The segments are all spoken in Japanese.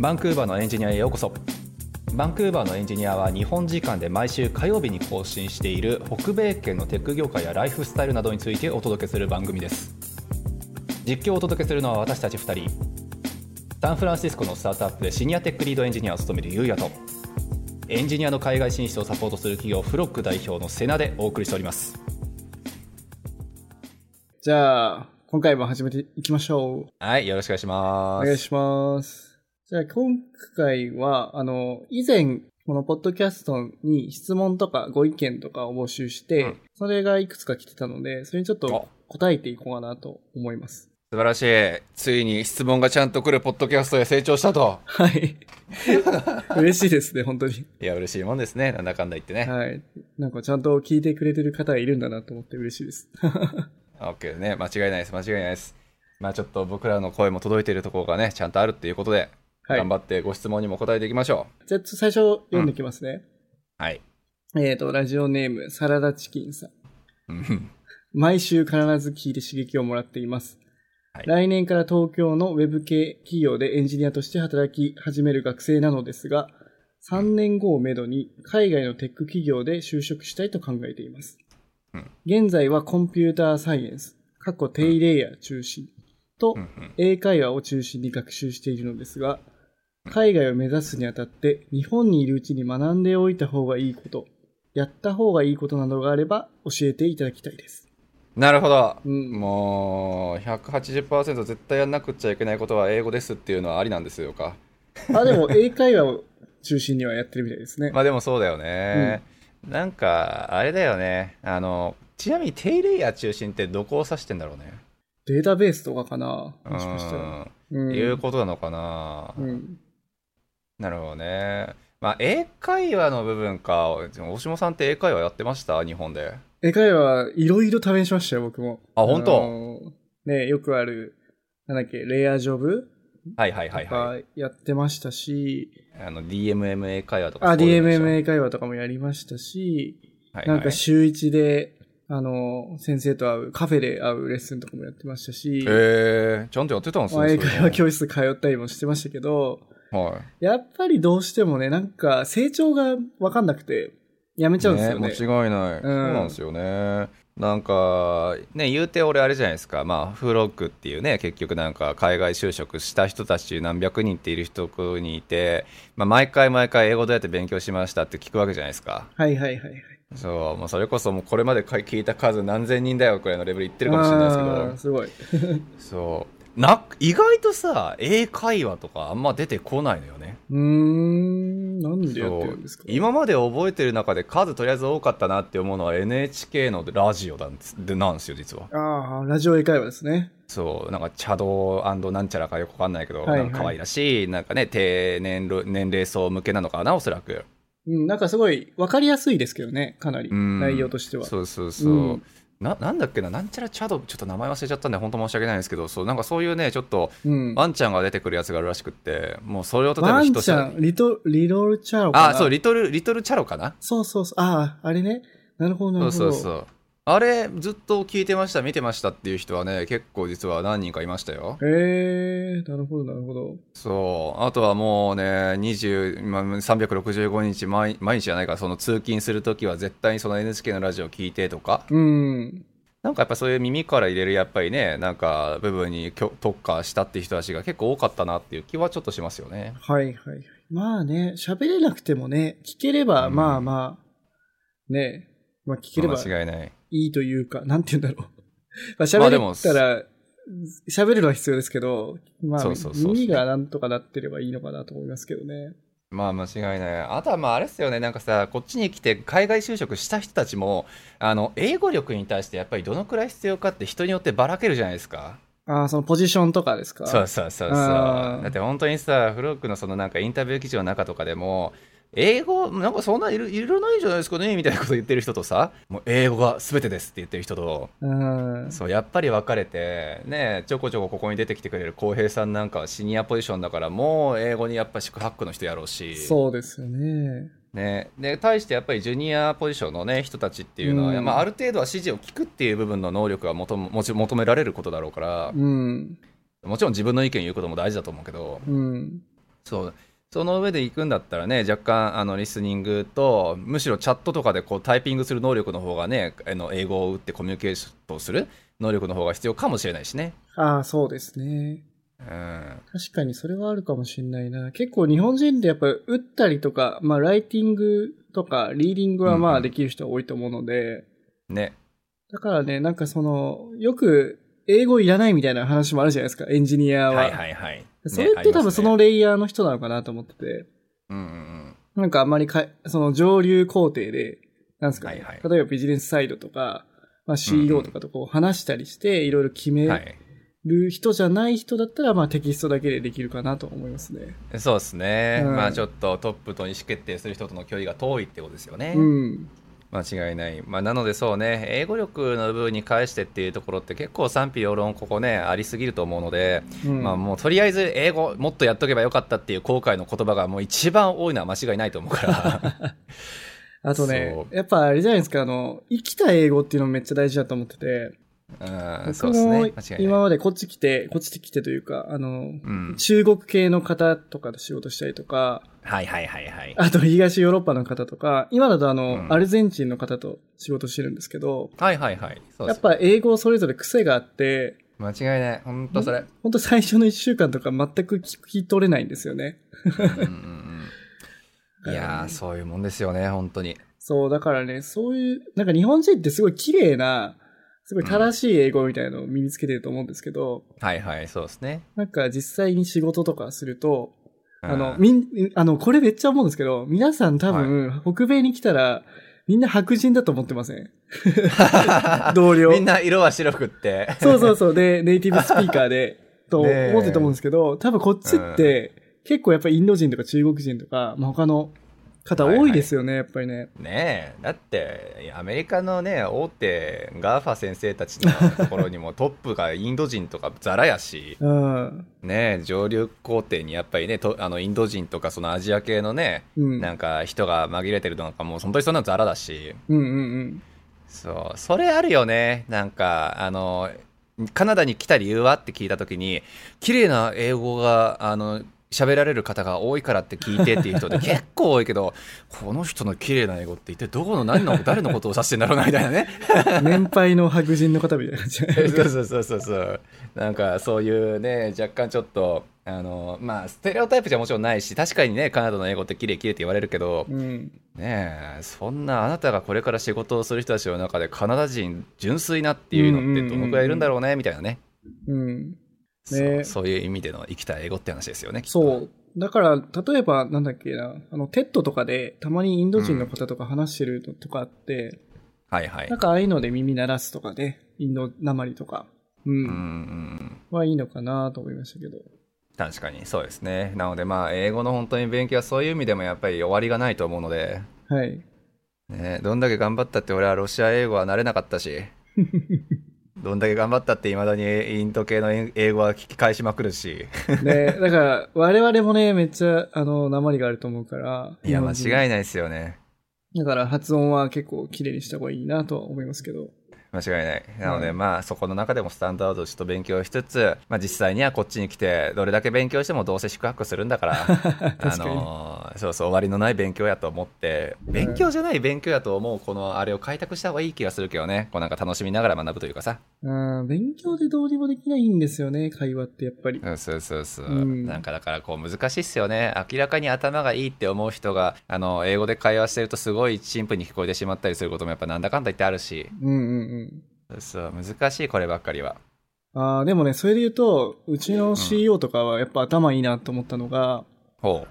バンクーバーのエンジニアへようこそ。バンクーバーのエンジニアは日本時間で毎週火曜日に更新している北米圏のテック業界やライフスタイルなどについてお届けする番組です。実況をお届けするのは私たち2人。サンフランシスコのスタートアップでシニアテックリードエンジニアを務めるゆうやとエンジニアの海外進出をサポートする企業フロック代表のセナでお送りしております。じゃあ、今回も始めていきましょう。はいよろしくお願いしおます。願いします。じゃあ、今回は、あの、以前、このポッドキャストに質問とかご意見とかを募集して、うんそれがいくつか来てたので、それにちょっと答えていこうかなと思います。素晴らしいついに質問がちゃんと来るポッドキャストへ成長したとはい。嬉しいですね、本当に。いや嬉しいもんですねなんだかんだ言ってねはい。なんかちゃんと聞いてくれてる方がいるんだなと思って嬉しいです。OK ね間違いないです間違いないですまあちょっと僕らの声も届いているところがねちゃんとあるっていうことで、はい頑張ってご質問にも答えていきましょじゃあ、最初読んでいきますね。うはいえっ、と、ラジオネーム、サラダチキンさん。うん毎週必ず聞いて刺激をもらっています。はい来年から東京のウェブ系企業でエンジニアとして働き始める学生なのですが、3年後をめどに海外のテック企業で就職したいと考えています。うん現在はコンピューターサイエンス、過去低レイヤー中心とうんうん英会話を中心に学習しているのですが、海外を目指すにあたって日本にいるうちに学んでおいた方がいいこと、やった方がいいことなどがあれば教えていただきたいです。なるほど、うんもう180%絶対やんなくっちゃいけないことは英語ですっていうのはありなんですよか？あ、でも英会話を中心にはやってるみたいですね。まあでもそうだよね、なんかあれだよねあのちなみに低レイヤー中心ってどこを指してんだろうね？データベースとかかな？もしかしたら。うんうん。いうことなのかな、うん。なるほどね。まあ英会話の部分か。大下さんって英会話やってました？日本で。英会話いろいろ試しましたよ、僕も。あ本当？のね、よくある、なんだっけ、レイヤージョブ？はいはいはいとはかやってましたし、いあの DMM 英会話とかあ、そういうのでしょ DMM 英会話とかもやりましたし、はいはい。なんか週一で、あの、先生と会う、カフェで会うレッスンとかもやってましたし、へえちゃんとやってたんですまあね英会話教室通ったりもしてましたけど、はい。やっぱりどうしてもね、なんか成長がわかんなくて、やめちゃうんですよね。ね間違いない、そうなんですよね。なんかね言うて俺あれじゃないですか。まあフロックっていうね結局なんか海外就職した人たち何百人っている人にいて、まあ、毎回毎回英語どうやって勉強しましたって聞くわけじゃないですか。はいはいはいはい。そう。もうそれこそもうこれまで聞いた数何千人だよくらいのレベルいってるかもしれないですけあどーすごい。そうな意外とさ英会話とかあんま出てこないのよね。うーん、なんでやってるんですか？今まで覚えてる中で数とりあえず多かったなって思うのは NHK のラジオなんですでなんですよ実は。ああ、ラジオ英会話ですね。そう。なんか茶道なんちゃらかよくわかんないけど、はいはい。か可愛らしいなんかね低年齢年齢層向けなのかなおそらく。うん、なんかすごいわかりやすいですけどね、かなり。うん。内容としては。そうそうそう、うんななんだっけななんちゃら茶道ちょっと名前忘れちゃったんで本当申し訳ないんですけどそうなんかそういうねちょっとうん。ワンちゃんが出てくるやつがあるらしくってもうそれを例えばワン人ちゃん、リト、リロルチャロかな？あそうリトルリトルチャロかな？そうそうそう。ああ、あれね。なるほど、なるほど。そうそうそうあれずっと聞いてました見てましたっていう人はね結構実は何人かいましたよへえなるほど、なるほど。そうあとはもうね20まあ365日毎毎日じゃないからその通勤するときは絶対にその NHK のラジオ聞いてとかうん。なんかやっぱそういう耳から入れるやっぱりねなんか部分に特化したっていう人たちが結構多かったなっていう気はちょっとしますよねはいはいはい。まあね、喋れなくてもね、聞ければ、うんまあまあ、ね、まあ聞ければ間違いないいいというか、なんて言うんだろう。まあま喋れあでもたら、喋るのは必要ですけど、まあそうそうそう耳がなんとかなってればいいのかなと思いますけどね。まあ間違いない。あとはまああれですよね、なんかさ、こっちに来て海外就職した人たちも、あの、英語力に対してやっぱりどのくらい必要かって人によってばらけるじゃないですか。ああ、そのポジションとかですか？そうそうそうそう。だって本当にさ、フロックのそのなんかインタビュー記事の中とかでも、英語、なんかそんないるいらないじゃないですかねみたいなこと言ってる人とさ、もう英語が全てですって言ってる人と、うん。そう、やっぱり分かれて、ね、ちょこちょこここに出てきてくれる浩平さんなんかはシニアポジションだから、もう英語にやっぱ四苦八苦の人やろうし。そうですよね。ね、で対してやっぱりジュニアポジションの、ね、人たちっていうのは、うんまあ、ある程度は指示を聞くっていう部分の能力が求めもち求められることだろうからうん。もちろん自分の意見言うことも大事だと思うけどうん。そう。その上で行くんだったらね、若干、あの、リスニングと、むしろチャットとかでこうタイピングする能力の方がね、あの、英語を打ってコミュニケーションする能力の方が必要かもしれないしね。ああ、そうですね。うん。確かにそれはあるかもしれないな。結構日本人ってやっぱ打ったりとか、まあライティングとかリーディングはまうんうんあできる人は多いと思うので、ね。だからね、なんかその、よく英語いらないみたいな話もあるじゃないですか、エンジニアは。はいはいはい。それって多分そのねレイヤーの人なのかなと思ってて、うんうんうん。なんかあんまりかその上流工程で、なんですかね、はいはい例えばビジネスサイドとか、まあ、うん CEO とかとこう話したりして、いろいろ決めはい。る人じゃない人だったら、まあテキストだけでできるかなと思いますね。そうですね、うんまあちょっとトップと意思決定する人との距離が遠いってことですよね。うん。間違いない。まあ、なのでそうね、英語力の部分に関してっていうところって結構賛否両論ここね、ありすぎると思うので、うんまあもうとりあえず英語もっとやっとけばよかったっていう後悔の言葉がもう一番多いのは間違いないと思うから。あとねそ、やっぱあれじゃないですか、あの、生きた英語っていうのもめっちゃ大事だと思ってて、うん、そうですね。今までこっち来て、こっち来てというか、あの、うん。中国系の方とかと仕事したりとか、はいはいはいはい。あと東ヨーロッパの方とか、今だとあの、うんアルゼンチンの方と仕事してるんですけど、はいはいはい。そう。やっぱ英語それぞれ癖があって、間違いない。本当それ。ほんと最初の一週間とか全く聞き取れないんですよね。うんうんうん。いやー、そういうもんですよね、本当に。そう、だからね、そういう、なんか日本人ってすごい綺麗な、すごい正しい英語みたいなのを身につけてると思うんですけど、はいはい、そうですね。なんか実際に仕事とかすると、あの、うんみん、あの、これめっちゃ思うんですけど、皆さん多分、北米に来たら、みんな白人だと思ってません？同僚。みんな色は白くって。そうそうそう。で、ネイティブスピーカーで、と思ってると思うんですけど、多分こっちって、結構やっぱりインド人とか中国人とか、まあ、他の方多いですよね、やっぱりね。ねえ、だって、アメリカのね、大手、 GAFA 先生たちのところにもトップがインド人とかザラやし、うん。ねえ、上流工程にやっぱりね、とあのインド人とかそのアジア系のね、うん。なんか人が紛れてるのなんかもう本当にそんなのザラだし、うんうんうん。そう、それあるよね。なんか、あの、カナダに来た理由はって聞いたときに、綺麗な英語が、あの、喋られる方が多いからって聞いてっていう人で 結構多いけど、この人の綺麗な英語って一体どこの何の誰のことを指してんだろうなみたいなね。年配の白人の方みたいな感じ。そうそうそうそうそう。なんかそういうね、若干ちょっと、あの、まあ、ステレオタイプじゃもちろんないし、確かにね、カナダの英語って綺麗綺麗って言われるけど、うん。ねえ、そんなあなたがこれから仕事をする人たちの中でカナダ人純粋なっていうのってどのくらいいるんだろうね、みたいなね。うん。そうそういう意味での生きた英語って話ですよね。そう。だから、例えば、なんだっけな、あの、 TED とかで、たまにインド人の方とか話してるのとかあって、はいはいなん。かああいうので耳鳴らすとかね、インドなまりとか、う、うんんうん。はいいのかなと思いましたけど。確かにそうですね。なのでまあ、英語の本当に勉強はそういう意味でもやっぱり終わりがないと思うので、はい。ね、どんだけ頑張ったって俺はロシア英語は慣れなかったし、どんだけ頑張ったって未だにインド系の英語は聞き返しまくるし、ね、だから、我々もね、めっちゃ、あの、鉛があると思うから。いや、間違いないですよね。だから、発音は結構綺麗にした方がいいなとは思いますけど。間違いない。なので、うんまあ、そこの中でもスタンダードをちょっと勉強しつつ、まあ、実際にはこっちに来て、どれだけ勉強してもどうせ宿泊するんだから、あのーそうそう、終わりのない勉強やと思って、勉強じゃない勉強やと思う、このあれを開拓した方がいい気がするけどね。こうなんか楽しみながら学ぶというかさ。うん、勉強でどうにもできないんですよね、会話ってやっぱり。うんそうそうそう。うんなんかだからこう難しいっすよね。明らかに頭がいいって思う人が、あの、英語で会話してるとすごい陳腐に聞こえてしまったりすることもやっぱなんだかんだ言ってあるし。うんうんうん。そう、難しいこればっかりは。ああ、でもね、それで言うと、うちの CEO とかはやっぱ頭いいなと思ったのが、ほ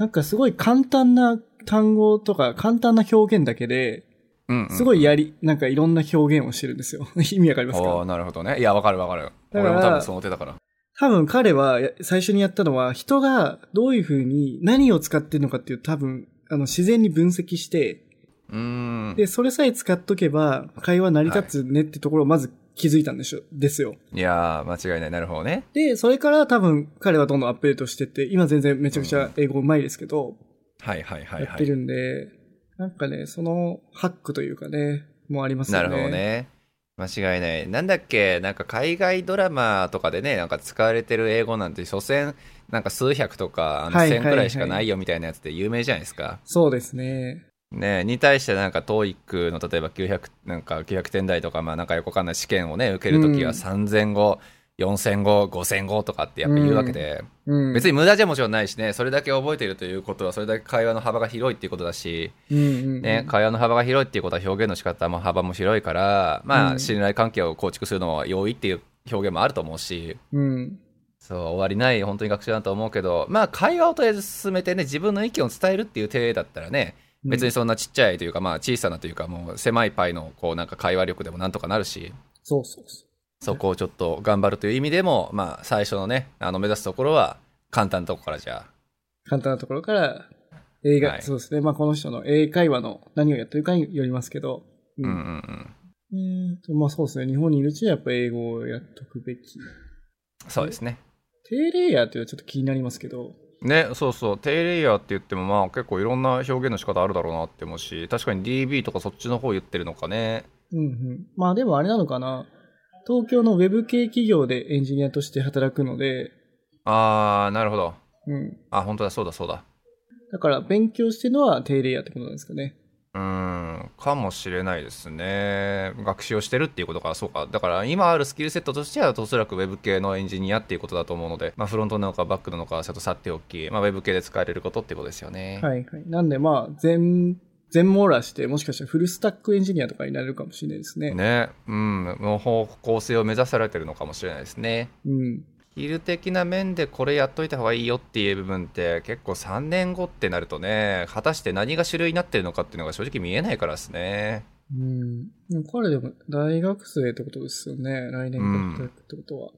なんかすごい簡単な単語とか簡単な表現だけで、う。うん、うん。すごいやり、なんかいろんな表現をしてるんですよ。意味わかりますか？なるほどね。いや、わかるわかる。俺も多分その手だから。多分彼はや最初にやったのは、人がどういうふうに何を使ってるのかっていう多分、あの、自然に分析して。で、それさえ使っとけば、会話成り立つねってところをまず気づいたんでしょ、ですよ。いやー、間違いない。なるほどね。で、それから多分彼はどんどんアップデートしてって、今全然めちゃくちゃ英語うまいですけど、はいはいはいはい。やってるんで、なんかね、そのハックというかね、もありますよね。なるほど。ね。間違いない。なんだっけ、なんか海外ドラマとかでね、なんか使われてる英語なんて、所詮、なんか数百とか、あのはい1000くらいしかないよみたいなやつで有名じゃないですか。そうですね。ねに対してなんか TOEIC の例えば900、なんか900点台とか、まあなんかよくわかんない試験をね、受けるときはうん3000語、4000語、5000語とかってやっぱ言うわけで、うん。別に無駄じゃもちろんないしね、それだけ覚えているということは、それだけ会話の幅が広いっていうことだし、うんうんうん、ね、会話の幅が広いっていうことは表現の仕方も幅も広いから、まあ、うん信頼関係を構築するのは容易っていう表現もあると思うし、うん。そう、終わりない本当に学習だと思うけど、まあ、会話をとりあえず進めてね、自分の意見を伝えるっていう体だったらね、別にそんなちっちゃいというか、まあ、小さなというか、もう狭いパイの、こう、なんか会話力でもなんとかなるし、そうそうそそこをちょっと頑張るという意味でも、まあ、最初のね、あの、目指すところは、簡単なとこからじゃあ、う。簡単なところから、映画、はいそうですね。まあこの人の英会話の何をやってるかによりますけど。ううんうんうん。えーと、まあそうですね。日本にいるうちにはやっぱ英語をやっとくべき。そうですね。低レイヤーっていうのはちょっと気になりますけど。ね、そうそう、低レイヤーって言っても、まあ結構いろんな表現の仕方あるだろうなって思うし、確かに DB とかそっちの方言ってるのかね。うんうん。まあでもあれなのかな。東京のウェブ系企業でエンジニアとして働くので、あー、なるほど。うん。あ、本当だ、そうだ、そうだ。だから勉強してるのは低レイヤーってことなんですかね。うーん、かもしれないですね。学習をしてるっていうことか、そうか。だから今あるスキルセットとしては、おそらく Web 系のエンジニアっていうことだと思うので、まあフロントなのかバックなのかはちょっとさておき、まあ Web 系で使えれることってことですよね。はいはい。なんでまあ、全、全網羅して、もしかしたらフルスタックエンジニアとかになれるかもしれないですね。ね、うん、の方向性を目指されてるのかもしれないですね。うん。スキル的な面でこれやっといた方がいいよっていう部分って結構3年後ってなるとね果たして何が主流になってるのかっていうのが正直見えないからですね。うん。でも彼でも大学生ってことですよね。来年から働くってことは。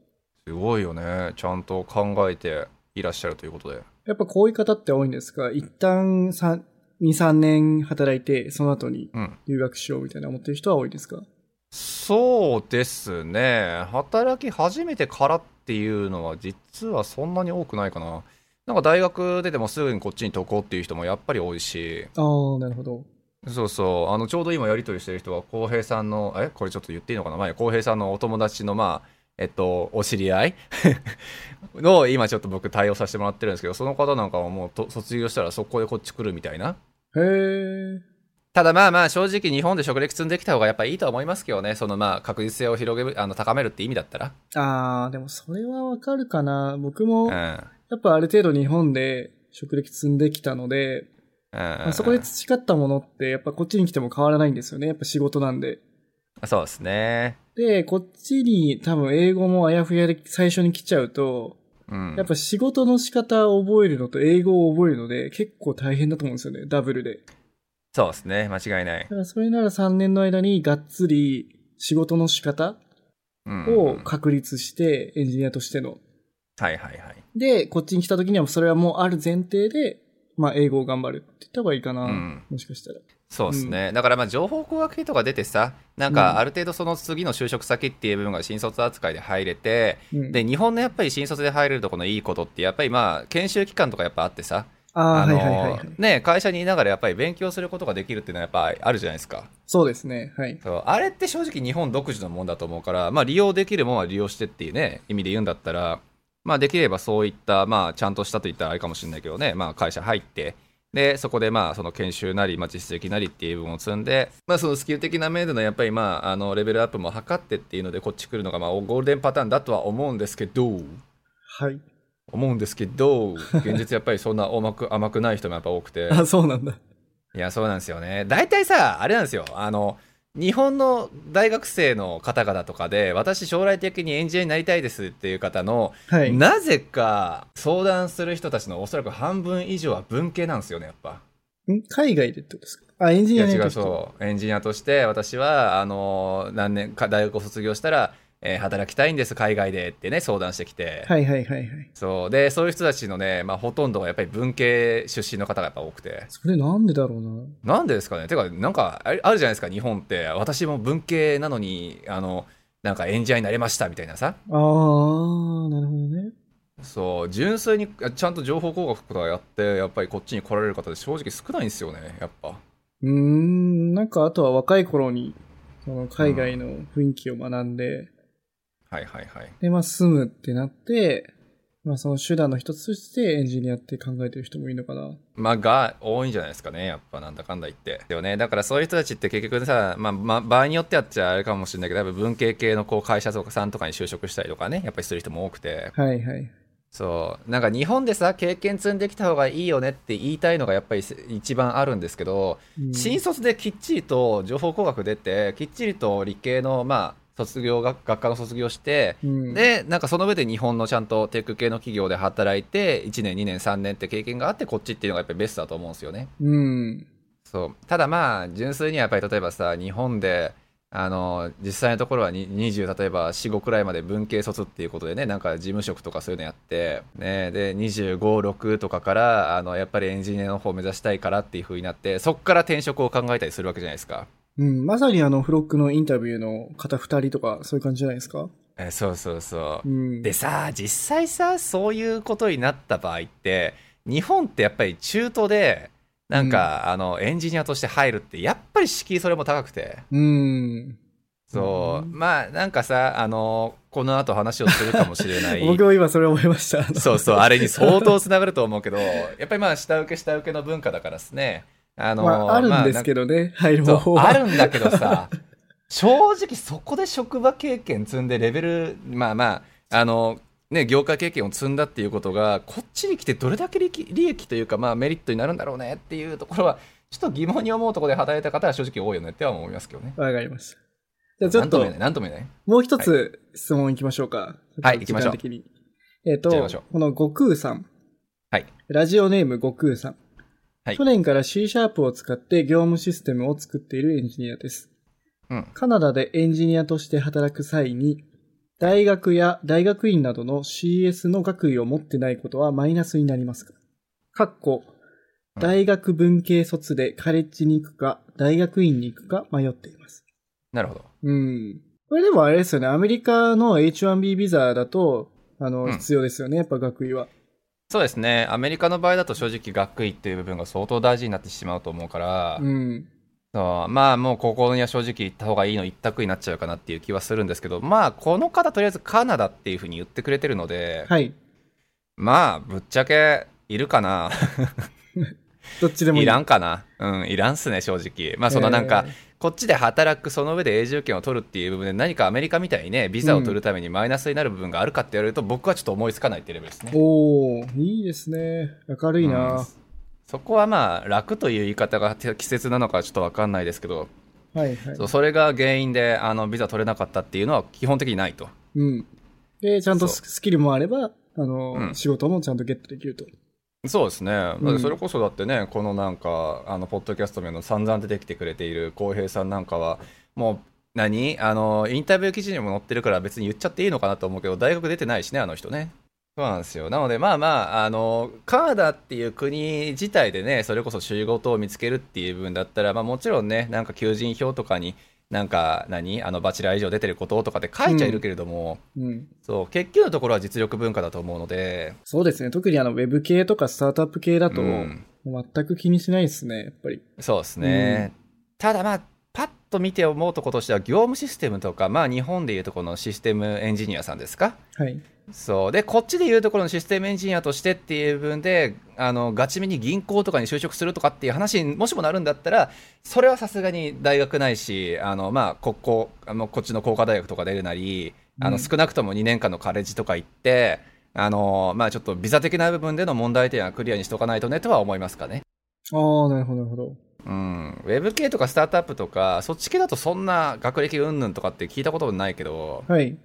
すごいよね。ちゃんと考えていらっしゃるということで。やっぱこういう方って多いんですか？一旦3、2、3年働いて、その後にうん。留学しようみたいな思ってる人は多いですか？そうですね。働き始めてからっていうのは実はそんなに多くないかな。なんか大学出てもすぐにこっちに渡航っていう人もやっぱり多いし。ああ、なるほど。そうそう、あのちょうど今やり取りしてる人は、浩平さんの、え、これちょっと言っていいのかな、まあ、浩平さんのお友達の、まあ、えっと、お知り合い？の、今ちょっと僕対応させてもらってるんですけど、その方なんかはもうと卒業したら速攻でこっち来るみたいな。へえ。ただまあまあ正直日本で職歴積んできた方がやっぱいいとは思いますけどね、そのまあ確実性を広げる、あの高めるって意味だったら。ああ、でもそれはわかるかな。僕も、うん。やっぱある程度日本で職歴積んできたので、うんまあそこで培ったものって、やっぱこっちに来ても変わらないんですよね。やっぱ仕事なんで。そうですね。で、こっちに多分英語もあやふやで最初に来ちゃうと、うんやっ。ぱ仕事の仕方を覚えるのと英語を覚えるので結構大変だと思うんですよね。ダブルで。そうですね。間違いないだ。からそれなら3年の間にがっつり仕事の仕方うん。を確立して、エンジニアとしての。はいはいはい。で、こっちに来た時にはそれはもうある前提で、まあ英語を頑張るって言った方がいいかな。うんもしかしたら。そうですね、だからまあ情報工学系とか出てさ、なんうんかある程度その次の就職先っていう部分が新卒扱いで入れて、うん、で日本のやっぱり新卒で入れるとこのいいことって、やっぱりまあ研修期間とかやっぱあってさ、ああ、のはいはいはいはい。ね、会社にいながらやっぱり勉強することができるっていうのはやっぱあるじゃないですか。そうですね。はい。あれって正直日本独自のもんだと思うから、まあ、利用できるものは利用してっていうね意味で言うんだったら、まあ、できればそういった、まあ、ちゃんとしたと言ったらあれかもしれないけどね、まあ、会社入ってでそこでまあその研修なり、まあ、実績なりっていう部分を積んで、まあ、そのスキル的な面でのやっぱり、まあ、あのレベルアップも図ってっていうのでこっち来るのが、まあ、ゴールデンパターンだとは思うんですけどはい。思うんですけど現実やっぱりそんな甘く甘くない人もやっぱ多くて。あ、そうなんだ。いや、そうなんですよね。大体さ、あれなんですよ。あの、日本の大学生の方々とかで、私将来的にエンジニアになりたいですっていう方の、はい。なぜか相談する人たちのおそらく半分以上は文系なんですよね、やっぱ。ん？海外でってことですか？あ、エンジニアになる人そう。エンジニアとして、私は、あの、何年か、大学を卒業したら、えー働きたいんです、海外でってね、相談してきて。はいはいはいはい。そう。で、そういう人たちのね、まあ、ほとんどがやっぱり文系出身の方がやっぱ多くて。それなんでだろうな。なんでですかねてか、なんか、あるじゃないですか、日本って。私も文系なのに、あの、なんか演者になれましたみたいなさ。あー、なるほどね。そう、純粋にあちゃんと情報工学とかやって、やっぱりこっちに来られる方って正直少ないんですよね、やっぱ。うーん、なんかあとは若い頃にその海外の雰囲気を学んで、はいはいはい。で、まあ住むってなって、まあその手段の一つとしてエンジニアって考えてる人もいるのかな。まあ、が多いんじゃないですかね。やっぱなんだかんだ言って。でもね、だからそういう人たちって結局さ、まあ、まあ、場合によってはっちゃあれかもしれないけど、やっぱ文系系のこう会社とかさんとかに就職したりとかね、やっぱりする人も多くて。はいはい。そう。なんか日本でさ、経験積んできた方がいいよねって言いたいのがやっぱり一番あるんですけど、うん新卒できっちりと情報工学出て、きっちりと理系の、まあ、卒業学、学科の卒業して、うん、で、なんかその上で日本のちゃんとテック系の企業で働いて、1年、2年、3年って経験があって、こっちっていうのがやっぱりベストだと思うんですよね。うん。そう。ただまあ、純粋にはやっぱり例えばさ、日本で、あの、実際のところはに20、例えば4、5くらいまで文系卒っていうことでね、なんか事務職とかそういうのやって、ね、で、25、6とかから、あの、やっぱりエンジニアの方を目指したいからっていう風になって、そっから転職を考えたりするわけじゃないですか。うん。まさにあの、フロックのインタビューの方二人とか、そういう感じじゃないですか？えそうそうそうう。ん。でさ、実際さ、そういうことになった場合って、日本ってやっぱり中途で、なんか、あの、エンジニアとして入るって、やっぱり敷居それも高くて。うん。そう。うんまあ、なんかさ、あの、この後話をするかもしれない。僕も今それ思いました。そうそう、あれに相当つながると思うけど、やっぱりまあ、下請け下請けの文化だからですね。あの、まあ、あるんですけど、どね、入る方法は。あるんだけどさ、正直そこで職場経験積んでレベル、まあまあ、あの、ね、業界経験を積んだっていうことが、こっちに来てどれだけ利益利益というか、まあメリットになるんだろうねっていうところは、ちょっと疑問に思うところで働いた方は正直多いよねっては思いますけどね。わかりました。じゃあちょっとなんとも言えない、、もう一つ質問いきましょうか。はい行きましょう。えっ、と行っちゃいましょう、この悟空さん。はい。ラジオネーム悟空さん。はい去年から C シャープを使って業務システムを作っているエンジニアです。うん。カナダでエンジニアとして働く際に、大学や大学院などの CS の学位を持ってないことはマイナスになりますかかっこ、うん大学文系卒でカレッジに行くか、大学院に行くか迷っています。なるほど。うん。これでもあれですよね、アメリカの H1B ビザだと、あの、うん必要ですよね、やっぱ学位は。そうですね。アメリカの場合だと正直学位っていう部分が相当大事になってしまうと思うから、うん。そうまあもうここには正直行った方がいいの一択になっちゃうかなっていう気はするんですけど、まあこの方とりあえずカナダっていうふうに言ってくれてるので、はい。まあぶっちゃけいるかな？どっちでもいい。いらんかな？うん、いらんっすね、正直。まあそのなんか、こっちで働く、その上で永住権を取るっていう部分で何かアメリカみたいにね、ビザを取るためにマイナスになる部分があるかって言われると、僕はちょっと思いつかないっていうレベルですね。おー、いいですね。明るいな、うんそこはまあ楽という言い方が適切なのかちょっとわかんないですけど、はいはいそう。それが原因であのビザ取れなかったっていうのは基本的にないと。うん。で、ちゃんとスキルもあれば、あの、うん仕事もちゃんとゲットできると。そうですね。うんそれこそだってね、このなんか、あの、ポッドキャスト名の散々出てきてくれている浩平さんなんかは、もう、何？あの、インタビュー記事にも載ってるから別に言っちゃっていいのかなと思うけど、大学出てないしね、あの人ね。そうなんですよ。なので、まあまあ、あの、カナダっていう国自体でね、それこそ仕事を見つけるっていう部分だったら、まあもちろんね、なんか求人票とかに、なんか何、あの、バチェラー以上出てることとかって書いちゃいるけれども、うん。そう、結局のところは実力文化だと思うので、そうですね。特にあの、ウェブ系とかスタートアップ系だと、全く気にしないですね、やっぱり。そうですね。ただまあ、パッと見て思うところとしては、業務システムとか、まあ日本でいうとこのシステムエンジニアさんですか？はい。そう。で、こっちでいうところのシステムエンジニアとしてっていう部分で、あの、ガチめに銀行とかに就職するとかっていう話にもしもなるんだったら、それはさすがに大学ないし、あの、まあ、ここ、あの、こっちの工科大学とか出るなり、あの、うん少なくとも2年間のカレッジとか行って、あの、まあちょっとビザ的な部分での問題点はクリアにしとかないとねとは思いますかね。ああ、なるほど、なるほど。うん、ウェブ系とかスタートアップとか、そっち系だとそんな学歴云々とかって聞いたことないけど、はい。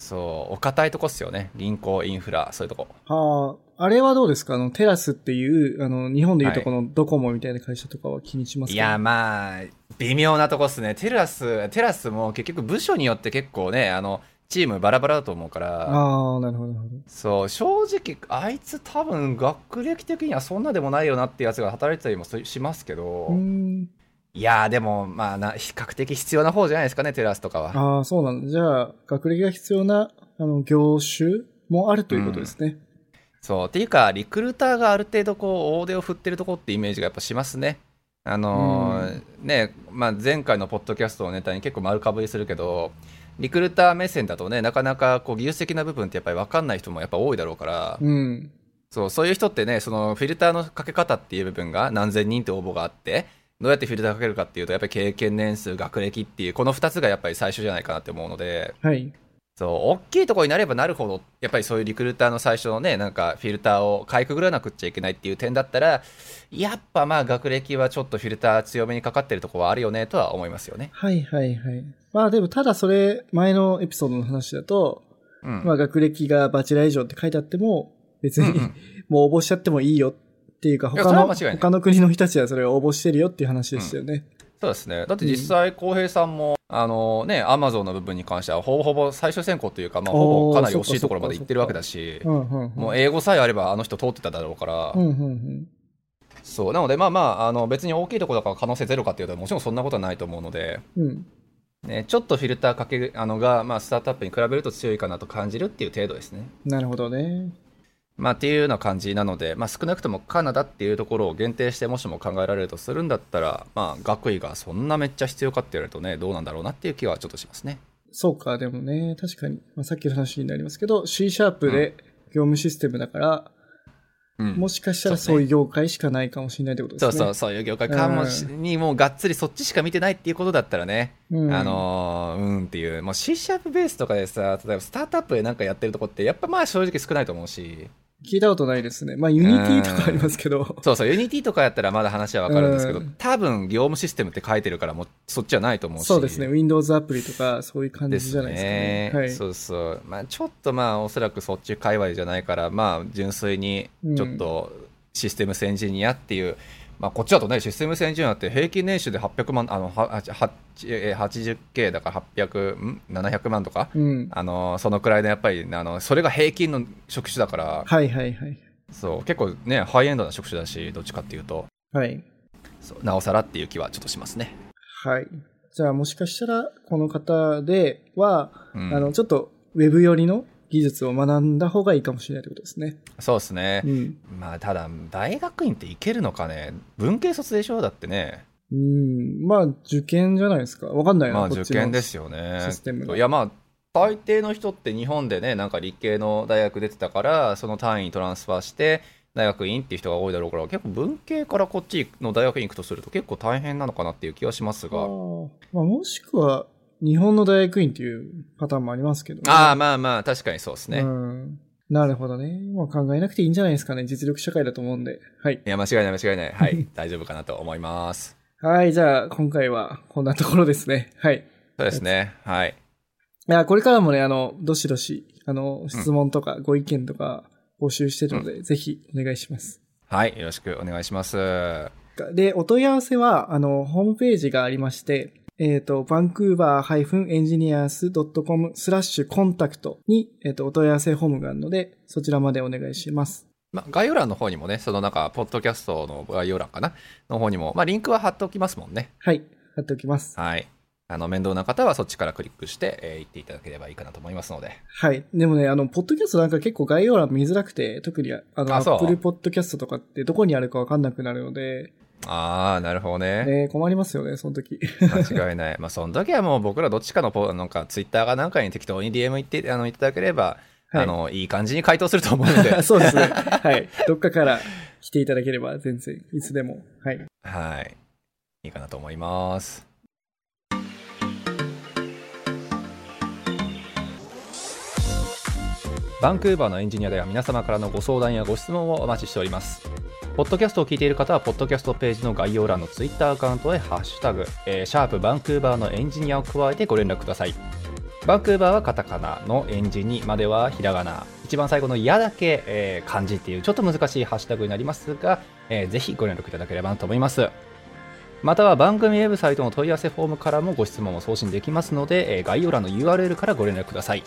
そう、お堅いとこっすよね。銀行、インフラ、そういうとこ。ああ、あれはどうですか？あの、テラスっていう、あの、日本でいうとこのドコモみたいな会社とかは気にしますか？いや、まあ、微妙なとこっすね。テラス、テラスも結局部署によって結構ね、あの、チームバラバラだと思うから、ああ、なるほど、なるほど。そう、正直、あいつ多分学歴的にはそんなでもないよなってやつが働いてたりもしますけど、うーん。いやーでも、まあな、比較的必要な方じゃないですかね、テラスとかは。ああ、そうなんだ。じゃあ、学歴が必要な、あの、業種もあるということですね。そう。っていうか、リクルーターがある程度こう、大手を振ってるとこってイメージがやっぱしますね。あのーね、まあ、前回のポッドキャストをネタに結構丸かぶりするけど、リクルーター目線だとね、なかなかこう技術的な部分ってやっぱり分かんない人もやっぱ多いだろうから、うん。そう、そういう人ってね、そのフィルターのかけ方っていう部分が何千人って応募があって、どうやってフィルターかけるかっていうと、やっぱり経験年数、学歴っていう、この二つがやっぱり最初じゃないかなって思うので、はい。そう、大きいところになればなるほど、やっぱりそういうリクルーターの最初のね、なんかフィルターをかいくぐらなくっちゃいけないっていう点だったら、やっぱまあ学歴はちょっとフィルター強めにかかってるところはあるよねとは思いますよね。はいはいはい。まあでもただそれ、前のエピソードの話だと、うん。まあ学歴がバチェラー以上って書いてあっても、別に、うんうん もう応募しちゃってもいいよっていうか、他の、他の国の人たちはそれを応募してるよっていう話でしたよね。そうですね。だって実際、浩平さんも、あのね、アマゾンの部分に関しては、ほぼほぼ最終選考というか、まあ、ほぼかなり惜しいところまで行ってるわけだし、うんうんうん。もう英語さえあればあの人通ってただろうから、うんうんうん。そう。なので、まあまあ、あの別に大きいところだから可能性ゼロかっていうと、もちろんそんなことはないと思うので、うん。ね、ちょっとフィルターかけるあのが、まあ、スタートアップに比べると強いかなと感じるっていう程度ですね。なるほどね。まあ、っていうような感じなので、まあ、少なくともカナダっていうところを限定してもしも考えられるとするんだったら、まあ、学位がそんなめっちゃ必要かって言われるとね、どうなんだろうなっていう気はちょっとしますね。そうか、でもね、確かに、まあ、さっきの話になりますけど、C シャープで業務システムだから、うん。もしかしたらそういう業界しかないかもしれないってことですね。そうそう、そういう業界か。もし、にもうがっつりそっちしか見てないっていうことだったらね、うん。あのーうんっていう、もう C シャープベースとかでさ、例えばスタートアップでなんかやってるとこって、やっぱまあ正直少ないと思うし、聞いたことないですね。まあ、 Unity とかありますけど。そうそう、 Unity とかやったらまだ話はわかるんですけど、うん多分業務システムって書いてるから、もうそっちはないと思うし。そうですね。Windows アプリとか、そういう感じじゃないですかね。はい。そうそう。まあちょっとまあおそらくそっち界隈じゃないから、まあ純粋にちょっとシステムスエンジニアっていう、まあこっちだとね、システムスエンジニアって平均年収で800万、あの、はははえー 80K だから800、ん ?700 万とか、うん。あの、そのくらいのやっぱり、あの、それが平均の職種だから、はいはいはい。そう、結構ね、ハイエンドな職種だし、どっちかっていうと、はい。そうなおさらっていう気はちょっとしますね。はい。じゃあもしかしたら、この方では、うんあの、ちょっと、ウェブ寄りの技術を学んだ方がいいかもしれないってことですね。そうですね。うん。まあ、ただ、大学院っていけるのかね。文系卒でしょ？だってね。うん。まあ、受験じゃないですか。わかんないな。まあ、受験ですよねシステム。がいや、まあ、大抵の人って日本でね、なんか理系の大学出てたから、その単位にトランスファーして、大学院っていう人が多いだろうから、結構文系からこっちの大学院行くとすると結構大変なのかなっていう気はしますあが。ーまあ、もしくは、日本の大学院っていうパターンもありますけど、ね。ああ、まあまあ、確かにそうですね。うん。なるほどね。もう考えなくていいんじゃないですかね。実力社会だと思うんで。はい。いや、間違いない間違いない。はい。大丈夫かなと思います。はい、じゃあ、今回はこんなところですね。はい。そうですね。はい。いや、これからもね、あの、どしどし、あの、質問とかご意見とか募集してるので、ぜひお願いします。はい。よろしくお願いします。はで、お問い合わせは、あの、ホームページがありまして、えっ、と、vancouver-engineers.com スラッシュコンタクトに、えっ、と、お問い合わせフォームがあるので、そちらまでお願いします。まあ、概要欄の方にもね、そのなんか、ポッドキャストの概要欄かなの方にも、まあ、リンクは貼っておきますもんね。はい。やっておきます。はい。あの、面倒な方はそっちからクリックして、えー行っていただければいいかなと思いますので。はい。でもね、あの、ポッドキャストなんか結構概要欄見づらくて、特にあの、あそう Apple Podcast とかってどこにあるかわかんなくなるので、あー、なるほどね。ね、困りますよね、その時。間違いない。まあ、その時はもう僕らどっちかのポ、なんか、ツイッターかなんかに適当に DM 言って、あの、いただければ、はいあの、いい感じに回答すると思うので。そうですね。はい。どっかから来ていただければ全然、いつでも。はい。はい。いいかなと思います。バンクーバーのエンジニアでは皆様からのご相談やご質問をお待ちしております。ポッドキャストを聞いている方は、ポッドキャストページの概要欄のツイッターアカウントへハッシュタグ、えーシャープバンクーバーのエンジニアを加えてご連絡ください。バンクーバーはカタカナのエンジニまではひらがな。一番最後のやだけ、えー漢字っていうちょっと難しいハッシュタグになりますが、えーぜひご連絡いただければなと思います。または番組ウェブサイトの問い合わせフォームからもご質問を送信できますので、えー概要欄の URL からご連絡ください。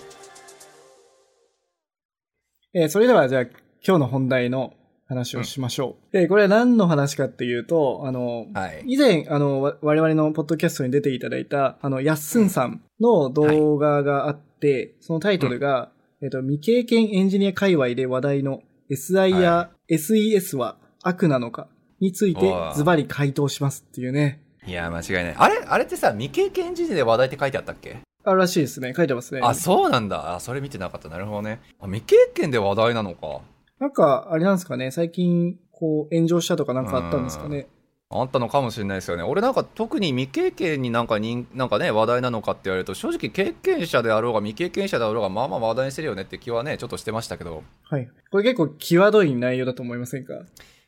えーそれでは、じゃあ、今日の本題の話をしましょう。えーこれは何の話かっていうと、あの、はい。以前、あの、わ我々のポッドキャストに出ていただいた、あの、やっすんさんの動画があって、そのタイトルが、えっ、と、未経験エンジニア界隈で話題の SI や SES は悪なのかについてズバリ回答しますっていうね。いや、間違いない。あれあれってさ、未経験時点で話題って書いてあったっけ？あるらしいですね。書いてますね。あ、そうなんだ。あ、それ見てなかった。なるほどね。あ、未経験で話題なのか。なんか、あれなんですかね。最近、こう、炎上したとかなんかあったんですかね。あったのかもしれないですよね。俺なんか特に未経験になんかになんかね、話題なのかって言われると、正直経験者であろうが未経験者であろうが、まあまあ話題にしてるよねって気はね、ちょっとしてましたけど。はい。これ結構際どい内容だと思いませんか？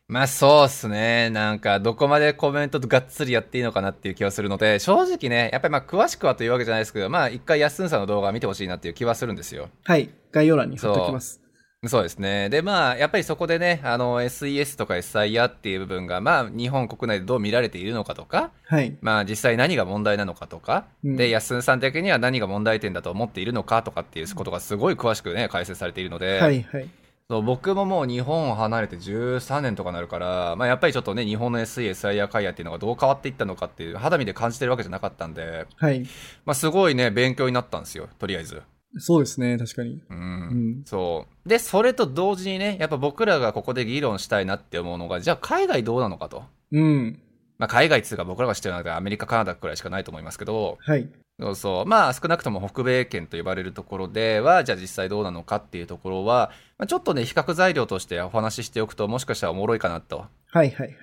まあそうっすね。なんか、どこまでコメントとがっつりやっていいのかなっていう気はするので、正直ね、やっぱりまあ詳しくはというわけじゃないですけど、まあ一回やっすんさんの動画を見てほしいなっていう気はするんですよ。はい。概要欄に貼っておきます。そうですね。で、まあ、やっぱりそこでね、あの、SES とか SIR っていう部分が、まあ、日本国内でどう見られているのかとか、はい。まあ、実際何が問題なのかとか、うんで、安さん的には何が問題点だと思っているのかとかっていうことがすごい詳しくね、解説されているので、はい、はい。そう僕ももう日本を離れて13年とかなるから、まあ、やっぱりちょっとね、日本の SE、SIR 会やっていうのがどう変わっていったのかっていう、肌身で感じてるわけじゃなかったんで、はい。まあ、すごいね、勉強になったんですよ、とりあえず。そうですね、確かに。うんうん。そう。で、それと同時にね、やっぱ僕らがここで議論したいなって思うのが、じゃあ海外どうなのかと。うん。まあ、海外っていうか僕らが知ってるのはアメリカ、カナダくらいしかないと思いますけど、はい。そうそう。まあ、少なくとも北米圏と呼ばれるところでは、じゃあ実際どうなのかっていうところは、まあ、ちょっとね、比較材料としてお話ししておくと、もしかしたらおもろいかなと。はい、はい、はい。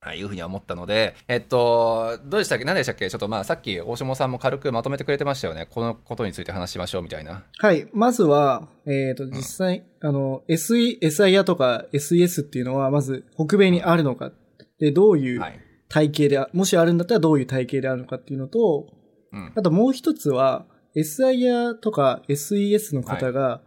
はい、いうふうには思ったので、えっと、どうでしたっけ？何でしたっけ？ちょっとまあ、さっき大下さんも軽くまとめてくれてましたよね。このことについて話しましょうみたいな。はい。まずは、えっ、と、実際、あの、SE、SIR とか SES っていうのは、まず、北米にあるのか。で、どういうはい。体系であ、もしあるんだったらどういう体系であるのかっていうのと、うん。あともう一つは、SIR とか SES の方が、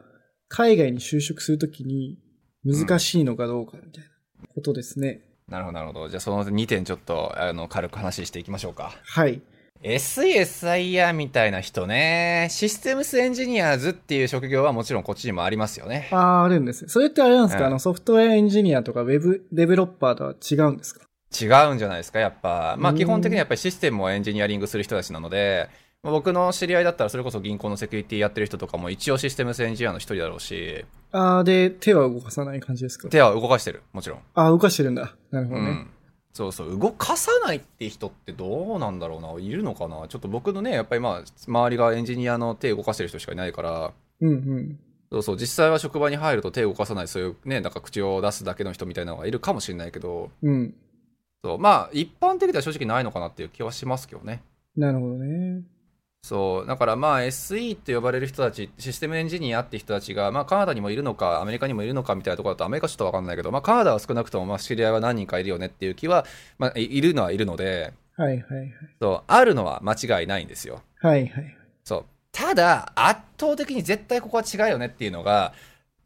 海外に就職するときに難しいのかどうかみたいなことですね。なるほど、なるほど。じゃあその2点ちょっと、あの、軽く話していきましょうか。はい。SESIR みたいな人ね、システムスエンジニアーズっていう職業はもちろんこっちにもありますよね。ああ、あるんですね。それってあれなんですか、うんあの、ソフトウェアエンジニアとかウェブデベロッパーとは違うんですか？違うんじゃないですか、やっぱ。まあうん基本的にはやっぱりシステムをエンジニアリングする人たちなので、まあ僕の知り合いだったらそれこそ銀行のセキュリティやってる人とかも一応システムスエンジニアの一人だろうし、ああ、で、手は動かさない感じですか？手は動かしてる、もちろん。ああ、動かしてるんだ。なるほどね。うん。そうそう、動かさないって人ってどうなんだろうな、いるのかな。ちょっと僕のね、やっぱりまあ、周りがエンジニアの手動かしてる人しかいないから、うんうん。そうそう、実際は職場に入ると手を動かさない、そういうね、なんか口を出すだけの人みたいなのがいるかもしれないけど、うん。そう、まあ、一般的では正直ないのかなっていう気はしますけどね。なるほどね。そう、だからまあ SE って呼ばれる人たち、システムエンジニアって人たちが、まあカナダにもいるのか、アメリカにもいるのかみたいなところだと、アメリカちょっとわかんないけど、まあカナダは少なくともまあ知り合いは何人かいるよねっていう気は、まあいいるのはいるので、はいはいはい。そう、あるのは間違いないんですよ。はいはい。そう。ただ、圧倒的に絶対ここは違うよねっていうのが、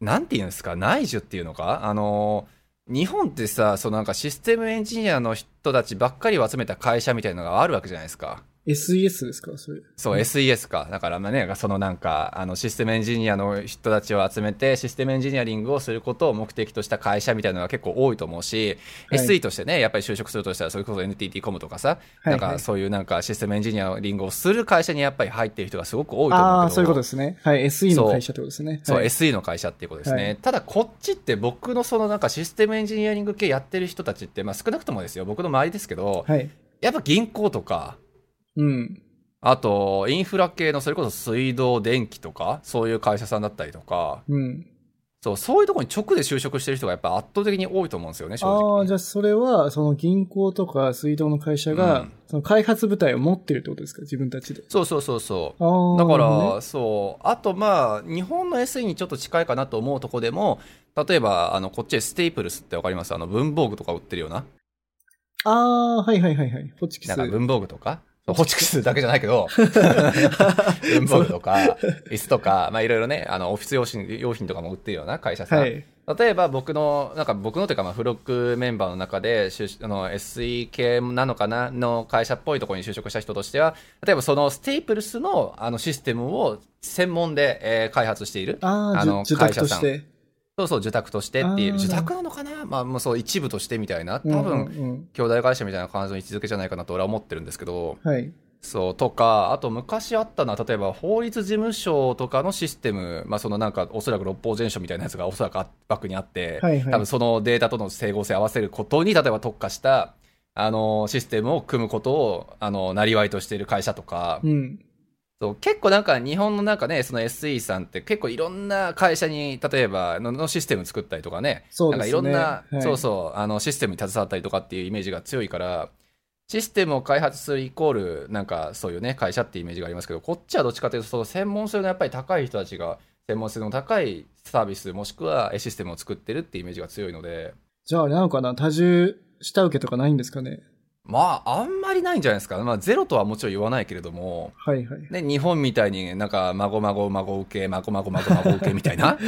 なんていうんですか、内需っていうのかあの、日本ってさ、そのなんかシステムエンジニアの人たちばっかりを集めた会社みたいなのがあるわけじゃないですか。SES ですか？それ。そう、SES か。だからまあね、そのなんか、あの、システムエンジニアの人たちを集めて、システムエンジニアリングをすることを目的とした会社みたいなのが結構多いと思うし、はい SE としてね、やっぱり就職するとしたら、それこそ NTT コムとかさ、はいなんかそういうなんかシステムエンジニアリングをする会社にやっぱり入ってる人がすごく多いと思うけど。ああ、そういうことですね。はい。SE の会社ってことですね。そう、はい、SE の会社っていうことですね。はいただ、こっちって僕のそのなんかシステムエンジニアリング系やってる人たちって、まあ少なくともですよ、僕の周りですけど、はい。やっぱ銀行とか、うん。あと、インフラ系のそれこそ水道、電気とか、そういう会社さんだったりとか、うん。そう、そういうところに直で就職してる人がやっぱ圧倒的に多いと思うんですよね、正あ直。あ、じゃあそれは、その銀行とか水道の会社が、うんその開発部隊を持ってるってことですか？自分たちで。そうそうそうそう。ああ。だから、ねそう。あと、まあ、日本の SE にちょっと近いかなと思うとこでも、例えば、あの、こっちでステープルスってわかります？あの、文房具とか売ってるような。ああ、はいはいはいはい。ホチキス。なんか文房具とかホチキスだけじゃないけど、文房具とか、椅子とか、まあいろいろね、あの、オフィス用品用品とかも売ってるような会社さん。はい。例えば僕の、なんか僕のというか、まあ、フロックメンバーの中で、就あの、SE 系なのかなの会社っぽいところに就職した人としては、例えばそのステープルスのあのシステムを専門で、えー開発している。ああ、あのじゅ受託として。そうそう、受託としてっていう。受託なのかな？まあ、もうそう、一部としてみたいな。多分、うん兄弟会社みたいな感じの位置づけじゃないかなと俺は思ってるんですけど、はい。そう、とか、あと昔あったのは、例えば法律事務所とかのシステム、まあそのなんか、おそらく六法全書みたいなやつがおそらくバックにあって、はいはい多分そのデータとの整合性を合わせることに、例えば特化した、あの、システムを組むことを、あの、なりわいとしている会社とか、うん。そう結構なんか日本のなんかね、その SE さんって結構いろんな会社に、例えばののシステム作ったりとかね、そうですね。なんかいろんな、はい。そうそう、あのシステムに携わったりとかっていうイメージが強いから、システムを開発するイコール、なんかそういうね、会社っていうイメージがありますけど、こっちはどっちかというと、その専門性のやっぱり高い人たちが、専門性の高いサービス、もしくはシステムを作ってるっていうイメージが強いので、じゃあ、なのかな多重下請けとかないんですかね？まあ、あんまりないんじゃないですか。まあ、ゼロとはもちろん言わないけれども、はいはい。ね、日本みたいになんか、孫孫孫受け、孫孫孫孫受け みたいな。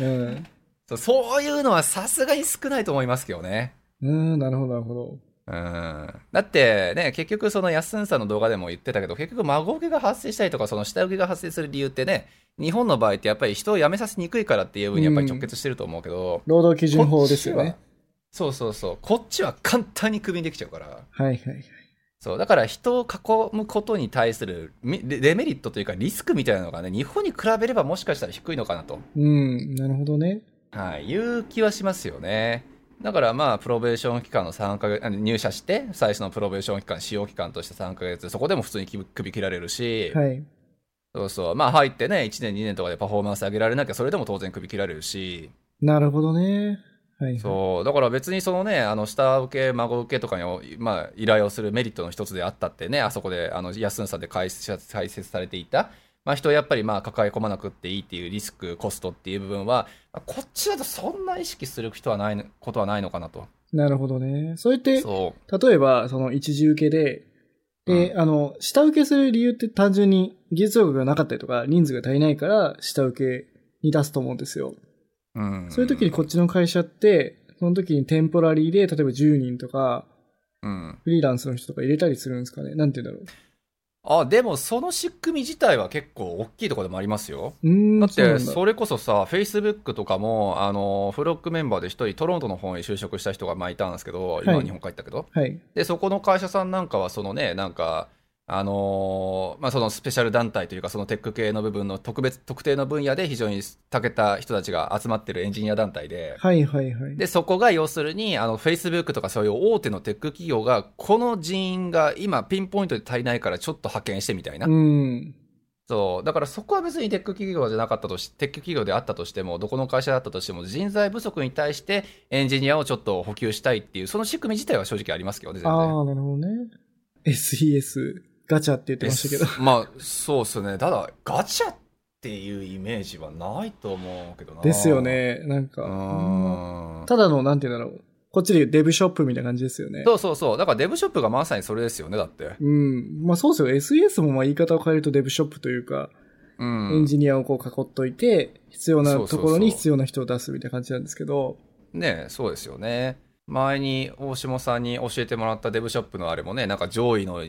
うん。そうそういうのはさすがに少ないと思いますけどね。うん、なるほど、なるほど。うん。だってね、結局その安んさんの動画でも言ってたけど、結局孫受けが発生したりとか、その下請けが発生する理由ってね、日本の場合ってやっぱり人を辞めさせにくいからっていう部分にやっぱり直結してると思うけど、労働基準法ですよね。そうそうそう。こっちは簡単にクビにできちゃうから。はいはいはい。そう。だから人を囲むことに対するみデデメリットというかリスクみたいなのがね、日本に比べればもしかしたら低いのかなと。うん、なるほどね。はい。いう気はしますよね。だからまあ、プロベーション期間の3ヶ月、あ入社して、最初のプロベーション期間、使用期間として3ヶ月、そこでも普通に首首切られるし、はい。そうそう。まあ入ってね、1年2年とかでパフォーマンス上げられなきゃ、それでも当然首切られるし、なるほどね。はい。そう。だから別にそのね、あの、下請け、孫請けとかに、まあ、依頼をするメリットの一つであったってね、あそこで、あの、安んさんで解説解説されていた、まあ、人をやっぱりまあ、抱え込まなくっていいっていうリスク、コストっていう部分は、こっちだとそんな意識する人はない、ことはないのかなと。なるほどね。それって。例えば、その一時受けで、で、あの、下請けする理由って単純に技術力がなかったりとか、人数が足りないから下請けに出すと思うんですよ。うん。そういう時にこっちの会社って、その時にテンポラリーで、例えば10人とか、うん。フリーランスの人とか入れたりするんですかね？なんて言うんだろあ、でもその仕組み自体は結構大きいところでもありますよ。だって、そうなんだそれこそさ、Facebook とかも、あの、フロックメンバーで一人トロントの方に就職した人がまあいたんですけど、今は日本帰ったけど、はい。で、そこの会社さんなんかは、そのね、なんか、あのーまあ、そのスペシャル団体というか、そのテック系の部分の特別、特定の分野で非常に長けた人たちが集まってるエンジニア団体で、はいはいはい。で、そこが要するに、あの、Facebook とかそういう大手のテック企業が、この人員が今ピンポイントで足りないからちょっと派遣してみたいな。うん。そう。だからそこは別にテック企業じゃなかったとし、テック企業であったとしても、どこの会社だったとしても、人材不足に対してエンジニアをちょっと補給したいっていう、その仕組み自体は正直ありますけどね、全然。ああ、なるほどね。SES、ガチャって言ってましたけど。えまあ、そうっすね。ただ、ガチャっていうイメージはないと思うけどな。ですよ。ね。なんうか、ーん。ただの、なんて言うんだろう。こっちで言うデブショップみたいな感じですよね。そうそうそう。だからデブショップがまさにそれですよね、だって。うん。まあそうですよ。SES もまあ言い方を変えるとデブショップというか、うん。エンジニアをこう囲っといて、必要なそうそうそうところに必要な人を出すみたいな感じなんですけど、ねそうですよね。前に大下さんに教えてもらったデブショップのあれもね、なんか上位の、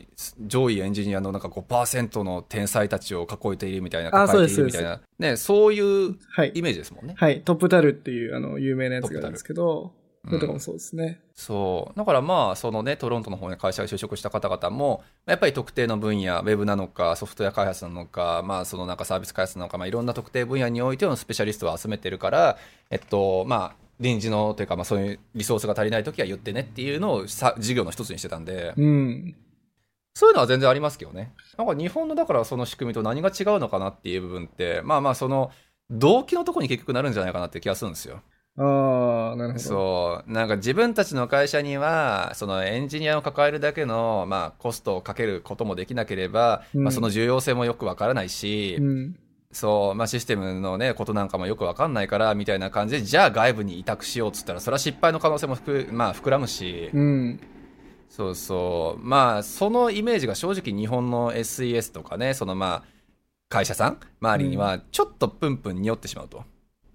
上位エンジニアのなんか5%の天才たちを囲えているみたいな、あ抱えているみたいな。ね、そういうはい。イメージですもんね。はい。トップタルっていう、あの、有名なやつがあるんですけど、それとかもそうですね。そう。だからまあ、そのね、トロントの方に会社に就職した方々も、やっぱり特定の分野、ウェブなのか、ソフトウェア開発なのか、まあ、そのなんかサービス開発なのか、まあ、いろんな特定分野においてのスペシャリストを集めてるから、えっと、まあ、臨時のというか、まあ、そういうリソースが足りないときは言ってねっていうのをさ事業の一つにしてたんで、うん。そういうのは全然ありますけどね。なんか日本のだからその仕組みと何が違うのかなっていう部分って、まあまあその、動機のところに結局なるんじゃないかなって気がするんですよ。ああ、なるほど。そう。なんか自分たちの会社には、そのエンジニアを抱えるだけの、まあコストをかけることもできなければ、うんまあその重要性もよくわからないし、うん。そう、まあシステムのね、ことなんかもよくわかんないから、みたいな感じで、じゃあ外部に委託しようっつったら、それは失敗の可能性もふく、まあ膨らむし、うん。そうそう。まあ、そのイメージが正直日本の SES とかね、そのまあ、会社さん周りには、ちょっとプンプンに寄ってしまうと。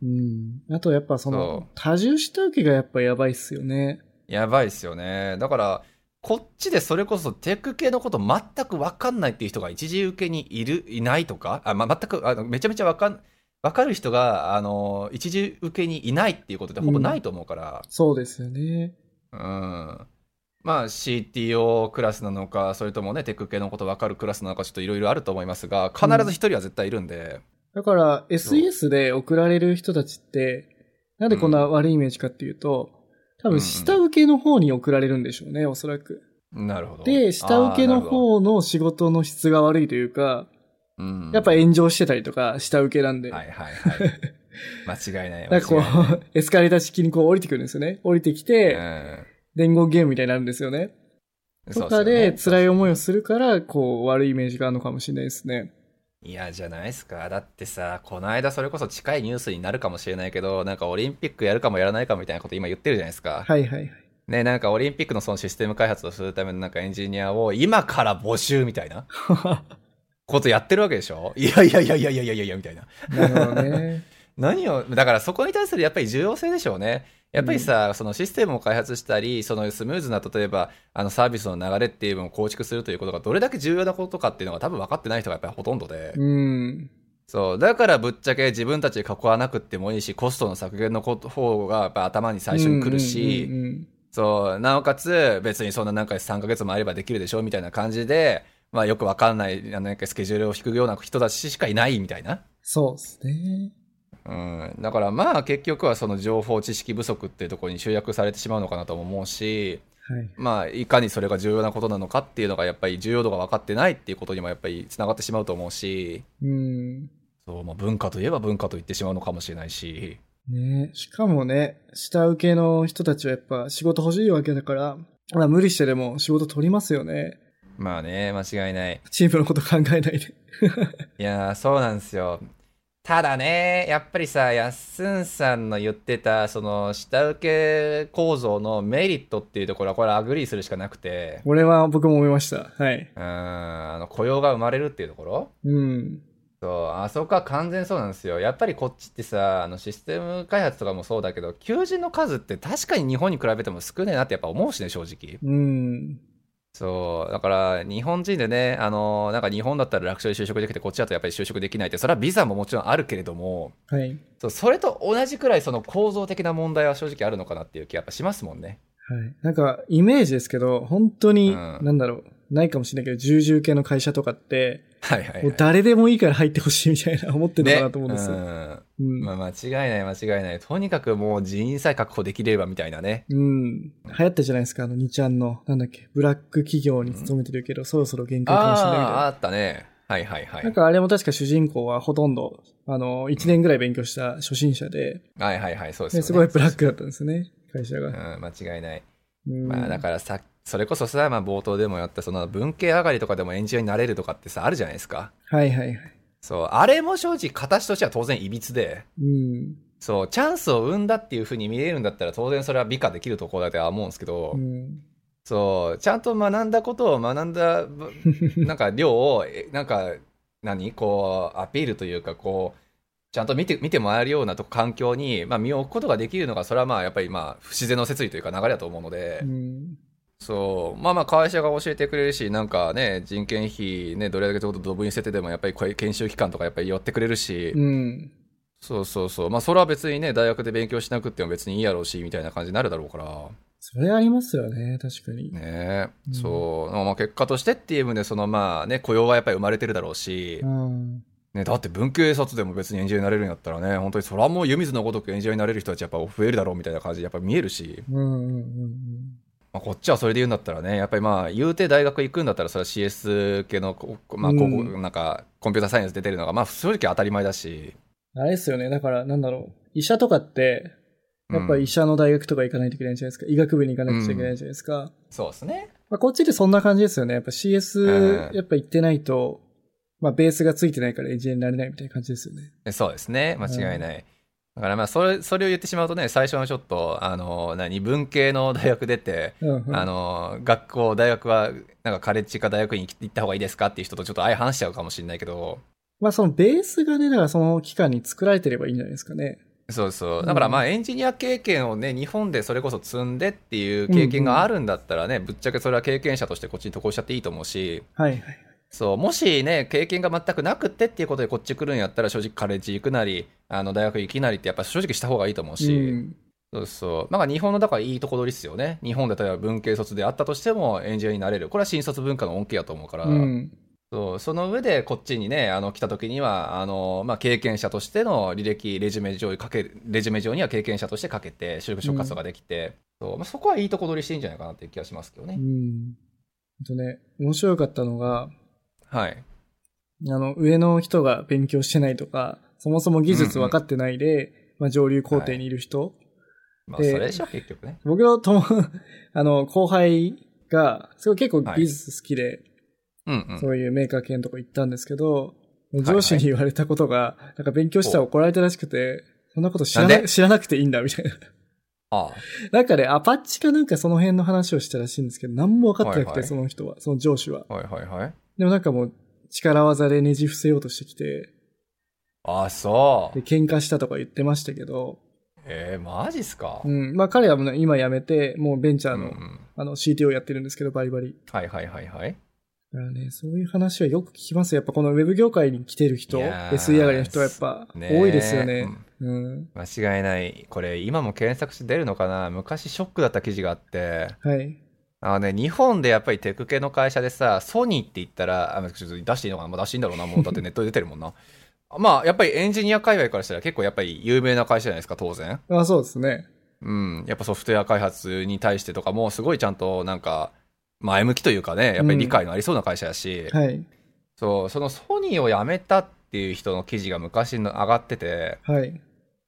うん。あとやっぱそそのう、多重下請けがやっぱやばいっすよね。やばいっすよね。だから、こっちでそれこそテック系のこと全く分かんないっていう人が一時受けにいる、いないとか、あまあ、全くあの、めちゃめちゃ分かん、分かる人が、あの、一時受けにいないっていうことってほぼないと思うから、そうですよね。うん。まあ CTO クラスなのか、それともね、テック系のこと分かるクラスなのか、ちょっといろいろあると思いますが、必ず一人は絶対いるんで、だから、SES で送られる人たちって、なんでこんな悪いイメージかっていうと、多分下請けの方に送られるんでしょうね、おそらく。なるほど。で、下請けの方の仕事の質が悪いというか、どうんやっぱ炎上してたりとか、下請けなんで。はいはいはい。間違いない。なんかこう、エスカレーター式にこう降りてくるんですよね。降りてきて、伝言ゲームみたいになるんですよね。うんとかで辛いい。思いをするから、こう、悪いイメージがあるのかもしれないですね。いや、じゃないっすか。だってさ、この間それこそ近いニュースになるかもしれないけど、なんかオリンピックやるかもやらないかみたいなこと今言ってるじゃないですか。はいはいはい。ね、なんかオリンピックのそのシステム開発をするためのなんかエンジニアを今から募集みたいな ことやってるわけでしょ？いやいやいやいやいやいやいやみたいな。なるほどね。何を、だからそこに対するやっぱり重要性でしょうね。やっぱりさ、そのシステムを開発したり、そのスムーズな、例えば、あのサービスの流れっていうのを構築するということがどれだけ重要なことかっていうのが多分分かってない人がやっぱりほとんどで。うん。そう。だからぶっちゃけ自分たちで囲わなくってもいいし、コストの削減の方がやっぱ頭に最初に来るし、うんうんうんうんそう。なおかつ、別にそんななんか3ヶ月もあればできるでしょみたいな感じで、まあよくわかんない、なんかスケジュールを引くような人たちしかいないみたいな。そうですね。うん。だからまあ結局はその情報知識不足っていうところに集約されてしまうのかなとも思うし、はい。まあいかにそれが重要なことなのかっていうのがやっぱり重要度が分かってないっていうことにもやっぱり繋がってしまうと思うし、うん。そう、まあ文化といえば文化と言ってしまうのかもしれないし、ねしかもね、下請けの人たちはやっぱ仕事欲しいわけだから、まあ無理してでも仕事取りますよね。まあね、間違いない。チームのこと考えないで。いやー、そうなんですよ。ただね、やっぱりさ、やっすんさんの言ってた、その、下請け構造のメリットっていうところは、これアグリーするしかなくて、これは僕も思いました。はい。うーん、あの、雇用が生まれるっていうところ？うん。そう、あそこは完全そうなんですよ。やっぱりこっちってさ、あの、システム開発とかもそうだけど、求人の数って確かに日本に比べても少ねえなってやっぱ思うしね、正直。うん。そう。だから、日本人でね、あの、なんか日本だったら楽勝で就職できて、こっちだとやっぱり就職できないって、それはビザももちろんあるけれども、はい。そうそれと同じくらいその構造的な問題は正直あるのかなっていう気がやっぱしますもんね。はい。なんか、イメージですけど、本当に、うんなんだろう、ないかもしれないけど、重々系の会社とかって、はいはい、はい。もう誰でもいいから入ってほしいみたいな思ってるのかなと思うんですよ。ねうん。うんまあ、間違いない間違いない。とにかくもう人員さえ確保できればみたいなね。うん。流行ったじゃないですか、あの、2ちゃんの、なんだっけ、ブラック企業に勤めてるけど、そろそろ限界かもしれないみたいああ、な。あったね。はいはいはい。なんかあれも確か主人公はほとんど、あの、1年ぐらい勉強した初心者で、はいはいはい、そうですね。すごいブラックだったんですね、会社うん、が。間違いない。うんまあだからさ、それこそさ、まあ冒頭でもやったその文系上がりとかでもエンジニアになれるとかってさ、あるじゃないですか。はいはいはい。そう、あれも正直形としては当然いびつで、うん。そう、チャンスを生んだっていう風に見えるんだったら当然それは美化できるところだとは思うんですけど、うん。そう、ちゃんと学んだことを学んだ、ぶ なんか量を、えなんか、何こう、アピールというか、こう、ちゃんと見て、見てもらえるようなとこ環境に、まあ、身を置くことができるのが、それはまあ、やっぱりまあ、不自然の摂理というか流れだと思うので、うん。そう、まあまあ、会社が教えてくれるし、なんかね、人件費ね、どれだけちょっとドブに捨ててでも、やっぱりこういう研修期間とかやっぱり寄ってくれるし、うん。そうそうそう、まあ、それは別にね、大学で勉強しなくても別にいいやろうし、みたいな感じになるだろうから、それありますよね、確かに。ね。え、うん。そう、まあ、結果としてっていう意味で、そのまあね、雇用はやっぱり生まれてるだろうし。う、ん。ね、だって文系卒でも別にエンジニアになれるんやったらね、本当にそれはもう湯水のごとくエンジニアになれる人たちやっぱ増えるだろうみたいな感じでやっぱ見えるし、うんうんうんまあ、こっちはそれで言うんだったらね、やっぱりまあ、言うて大学行くんだったら、それは CS 系の、こまあ、うん高校なんか、コンピューターサイエンス出てるのが、まあ、正直当たり前だし、うん。あれですよね、だからなんだろう。医者とかって、やっぱうん医者の大学とか行かないといけないじゃないですか。医学部に行かなくちゃいけないじゃないですか。そうですね。まあ、こっちでそんな感じですよね。やっぱ CS うんやっぱ行ってないと、まあベースがついてないからエンジニアになれないみたいな感じですよね。そうですね。間違いない。だからまあ、それ、それを言ってしまうとね、最初のちょっと、あの、何、文系の大学出て、うんうん、あの、学校、大学は、なんかカレッジか大学に行った方がいいですかっていう人とちょっと相反しちゃうかもしれないけど、まあそのベースがね、だからその期間に作られてればいいんじゃないですかね。そうそう。だからまあエンジニア経験をね、日本でそれこそ積んでっていう経験があるんだったらね、ぶっちゃけそれは経験者としてこっちに渡航しちゃっていいと思うし、はいはい。そう、もしね、経験が全くなくってっていうことでこっち来るんやったら正直カレッジ行くなり、あの大学行きなりってやっぱ正直した方がいいと思うし、うん。そうそう。なんか日本のだからいいとこ取りっすよね。日本で例えば文系卒であったとしてもエンジニアになれる。これは新卒文化の恩恵やと思うから。うん。そうその上でこっちにね、あの来た時には、あのまあ、経験者としての履歴、レジュメ上にかける、レジュメ上には経験者としてかけて、就職活動ができて、そうまあ、そこはいいとこ取りしていいんじゃないかなっていう気がしますけどね。うん。あとね、面白かったのが、はい。あの、上の人が勉強してないとか、そもそも技術分かってないで、まあ、上流工程にいる人、まあ、でそれでしょ、結局ね。僕の友、あの、後輩が、すごい結構技術好きで、うんうん。そういうメーカー系のとこ行ったんですけど、い上司に言われたことが、なんか勉強したら怒られたらしくて、そんなこと知らな知らなくていいんだ、みたいな。あ なんかね、アパッチかなんかその辺の話をしたらしいんですけど、何も分かってなくて、はいはいその人は、その上司は。あ、はいはいはい。でもなんかもう、力技でねじ伏せようとしてきて、ああ、そで、う。喧嘩したとか言ってましたけど、えー、マジっすか？うん。まあ彼はもう今辞めて、もうベンチャーの、うんうんあの CTO やってるんですけど、バリバリ。はいはいはいはい。だからね、そういう話はよく聞きますよ。やっぱこのウェブ業界に来てる人、SE 上がりの人はやっぱ多いですよね。うん。間違いない。これ、今も検索して出るのかな？昔ショックだった記事があって、はい。あのね、日本でやっぱりテク系の会社でさ、ソニーって言ったら、あちょっと出していいのかな、まあ、出していいんだろうな、もうだってネットで出てるもんな。まあ、やっぱりエンジニア界隈からしたら結構やっぱり有名な会社じゃないですか、当然。あそうですね。うん。やっぱソフトウェア開発に対してとかも、すごいちゃんとなんか、前向きというかね、やっぱり理解のありそうな会社やし、はい。そう、そのソニーを辞めたっていう人の記事が昔の上がってて、はい。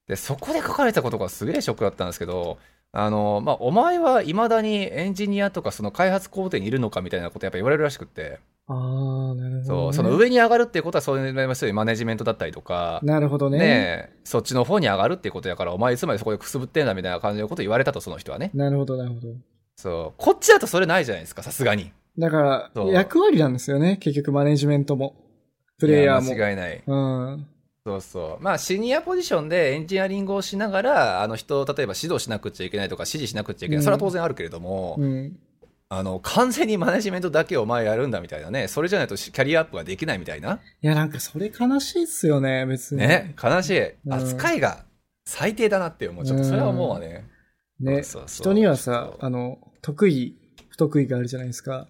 で、そこで書かれたことがすげえショックだったんですけど、あの、まあ、お前は未だにエンジニアとかその開発工程にいるのかみたいなことやっぱ言われるらしくって、ああ、なるほど、ね。そう、その上に上がるっていうことはそういうマネジメントだったりとか、なるほどね。ねえそっちの方に上がるっていうことやから、お前いつまでそこでくすぶってんだみたいな感じのこと言われたと、その人はね。なるほど、なるほど。そう。こっちだとそれないじゃないですか、さすがに。だから役割なんですよね。結局マネジメントも。プレイヤーも。間違いない。うん。そうそう。まあ、シニアポジションでエンジニアリングをしながら、あの人を例えば指導しなくちゃいけないとか、指示しなくちゃいけない。うんそれは当然あるけれども、うん。あの、完全にマネジメントだけをお前やるんだみたいなね。それじゃないとキャリアアップができないみたいな。いや、なんかそれ悲しいっすよね、別に。ね。悲しい。うん扱いが最低だなって思う。ちょっとそれは思うわね。ね。人にはさあの、得意、不得意があるじゃないですか。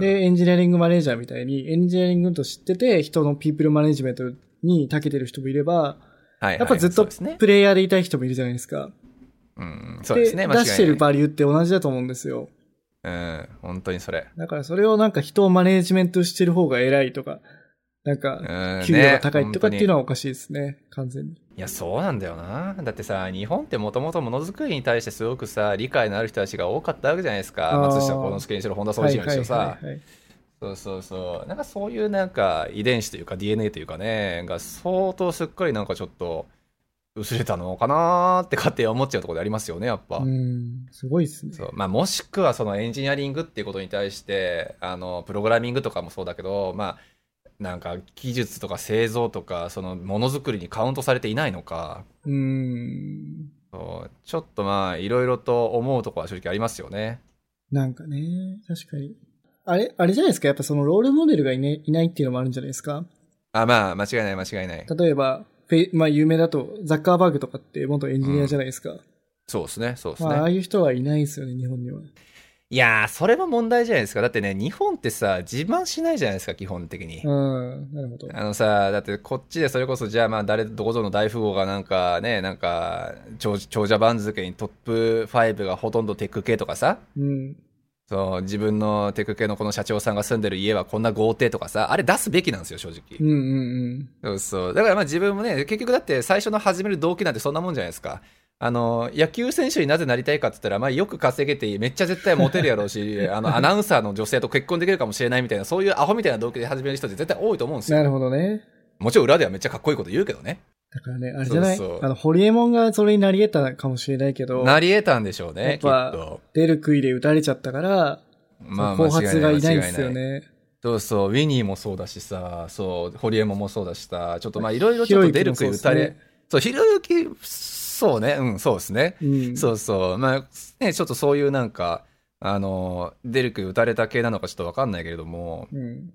で、エンジニアリングマネージャーみたいに、エンジニアリングと知ってて、人のピープルマネジメントに長けてる人もいれば、はいはいやっぱずっと。プレイヤーでいたい人もいるじゃないですか。うん、そうですね。出してるバリューって同じだと思うんですよ。うん、本当にそれ。だからそれをなんか人をマネージメントしてる方が偉いとか、なんうか、ん、給料が高いとかっていうねのはおかしいですね、完全に。いや、そうなんだよな。だってさ、日本ってもともとものづくりに対してすごくさ、理解のある人たちが多かったわけじゃないですか。松下幸之助にしろ、本田宗一郎にしろさ。はいはい。そうそうそう。なんかそういうなんか遺伝子というか DNA というかね、が相当すっかりなんかちょっと薄れたのかなーって勝手に思っちゃうところでありますよね、やっぱ。うん、すごいですね。そうまあ、もしくはそのエンジニアリングっていうことに対してあのプログラミングとかもそうだけどまあなんか技術とか製造とかそのものづくりにカウントされていないのかうん。そうちょっとまあいろいろと思うところは正直ありますよねなんかね、確かに。あれ、あれじゃないですか？やっぱそのロールモデルがい,、ね、いないっていうのもあるんじゃないですか？あまあ間違いない間違いない例えば、フェイまあ有名だと、ザッカーバーグとかって元エンジニアじゃないですか？そうですねそうですね、まあ、ああいう人はいないですよね、日本には。いやーそれも問題じゃないですか？だってね日本ってさ自慢しないじゃないですか基本的に、うん、なるほど。あのさ、だってこっちでそれこそ、じゃあまあ誰、どこぞの大富豪がなんかね、なんか、長長者番付にトップ5がほとんどテック系とかさ、うん。そう、自分のテック系のこの社長さんが住んでる家はこんな豪邸とかさ、あれ出すべきなんですよ、正直う。んうんそうそう。だからまあ自分もね、結局だって最初の始める動機なんてそんなもんじゃないですか。あの、野球選手になぜなりたいかって言ったら、まあよく稼げてめっちゃ絶対モテるやろうし、あの、アナウンサーの女性と結婚できるかもしれないみたいな、そういうアホみたいな動機で始める人って絶対多いと思うんですうん。よ。なるほどね。もちろん裏ではめっちゃかっこいいこと言うけどね。だからね、あれじゃない？あの、ホリエモンがそれになり得たかもしれないけど、なり得たんでしょうね、やっぱと。出る杭で打たれちゃったから、まあ、後発がいないんですよね。そうそう、ウィニーもそうだしさ、そう、ホリエモンもそうだしさ、ちょっとまあいろいろちょっと出る杭打たれ、そう、ひろゆき、そうね、うん、そうですね。うん。そうそう、まあ、ね、ちょっとそういうなんか、あの、出る杭打たれた系なのかちょっとわかんないけれども、うん。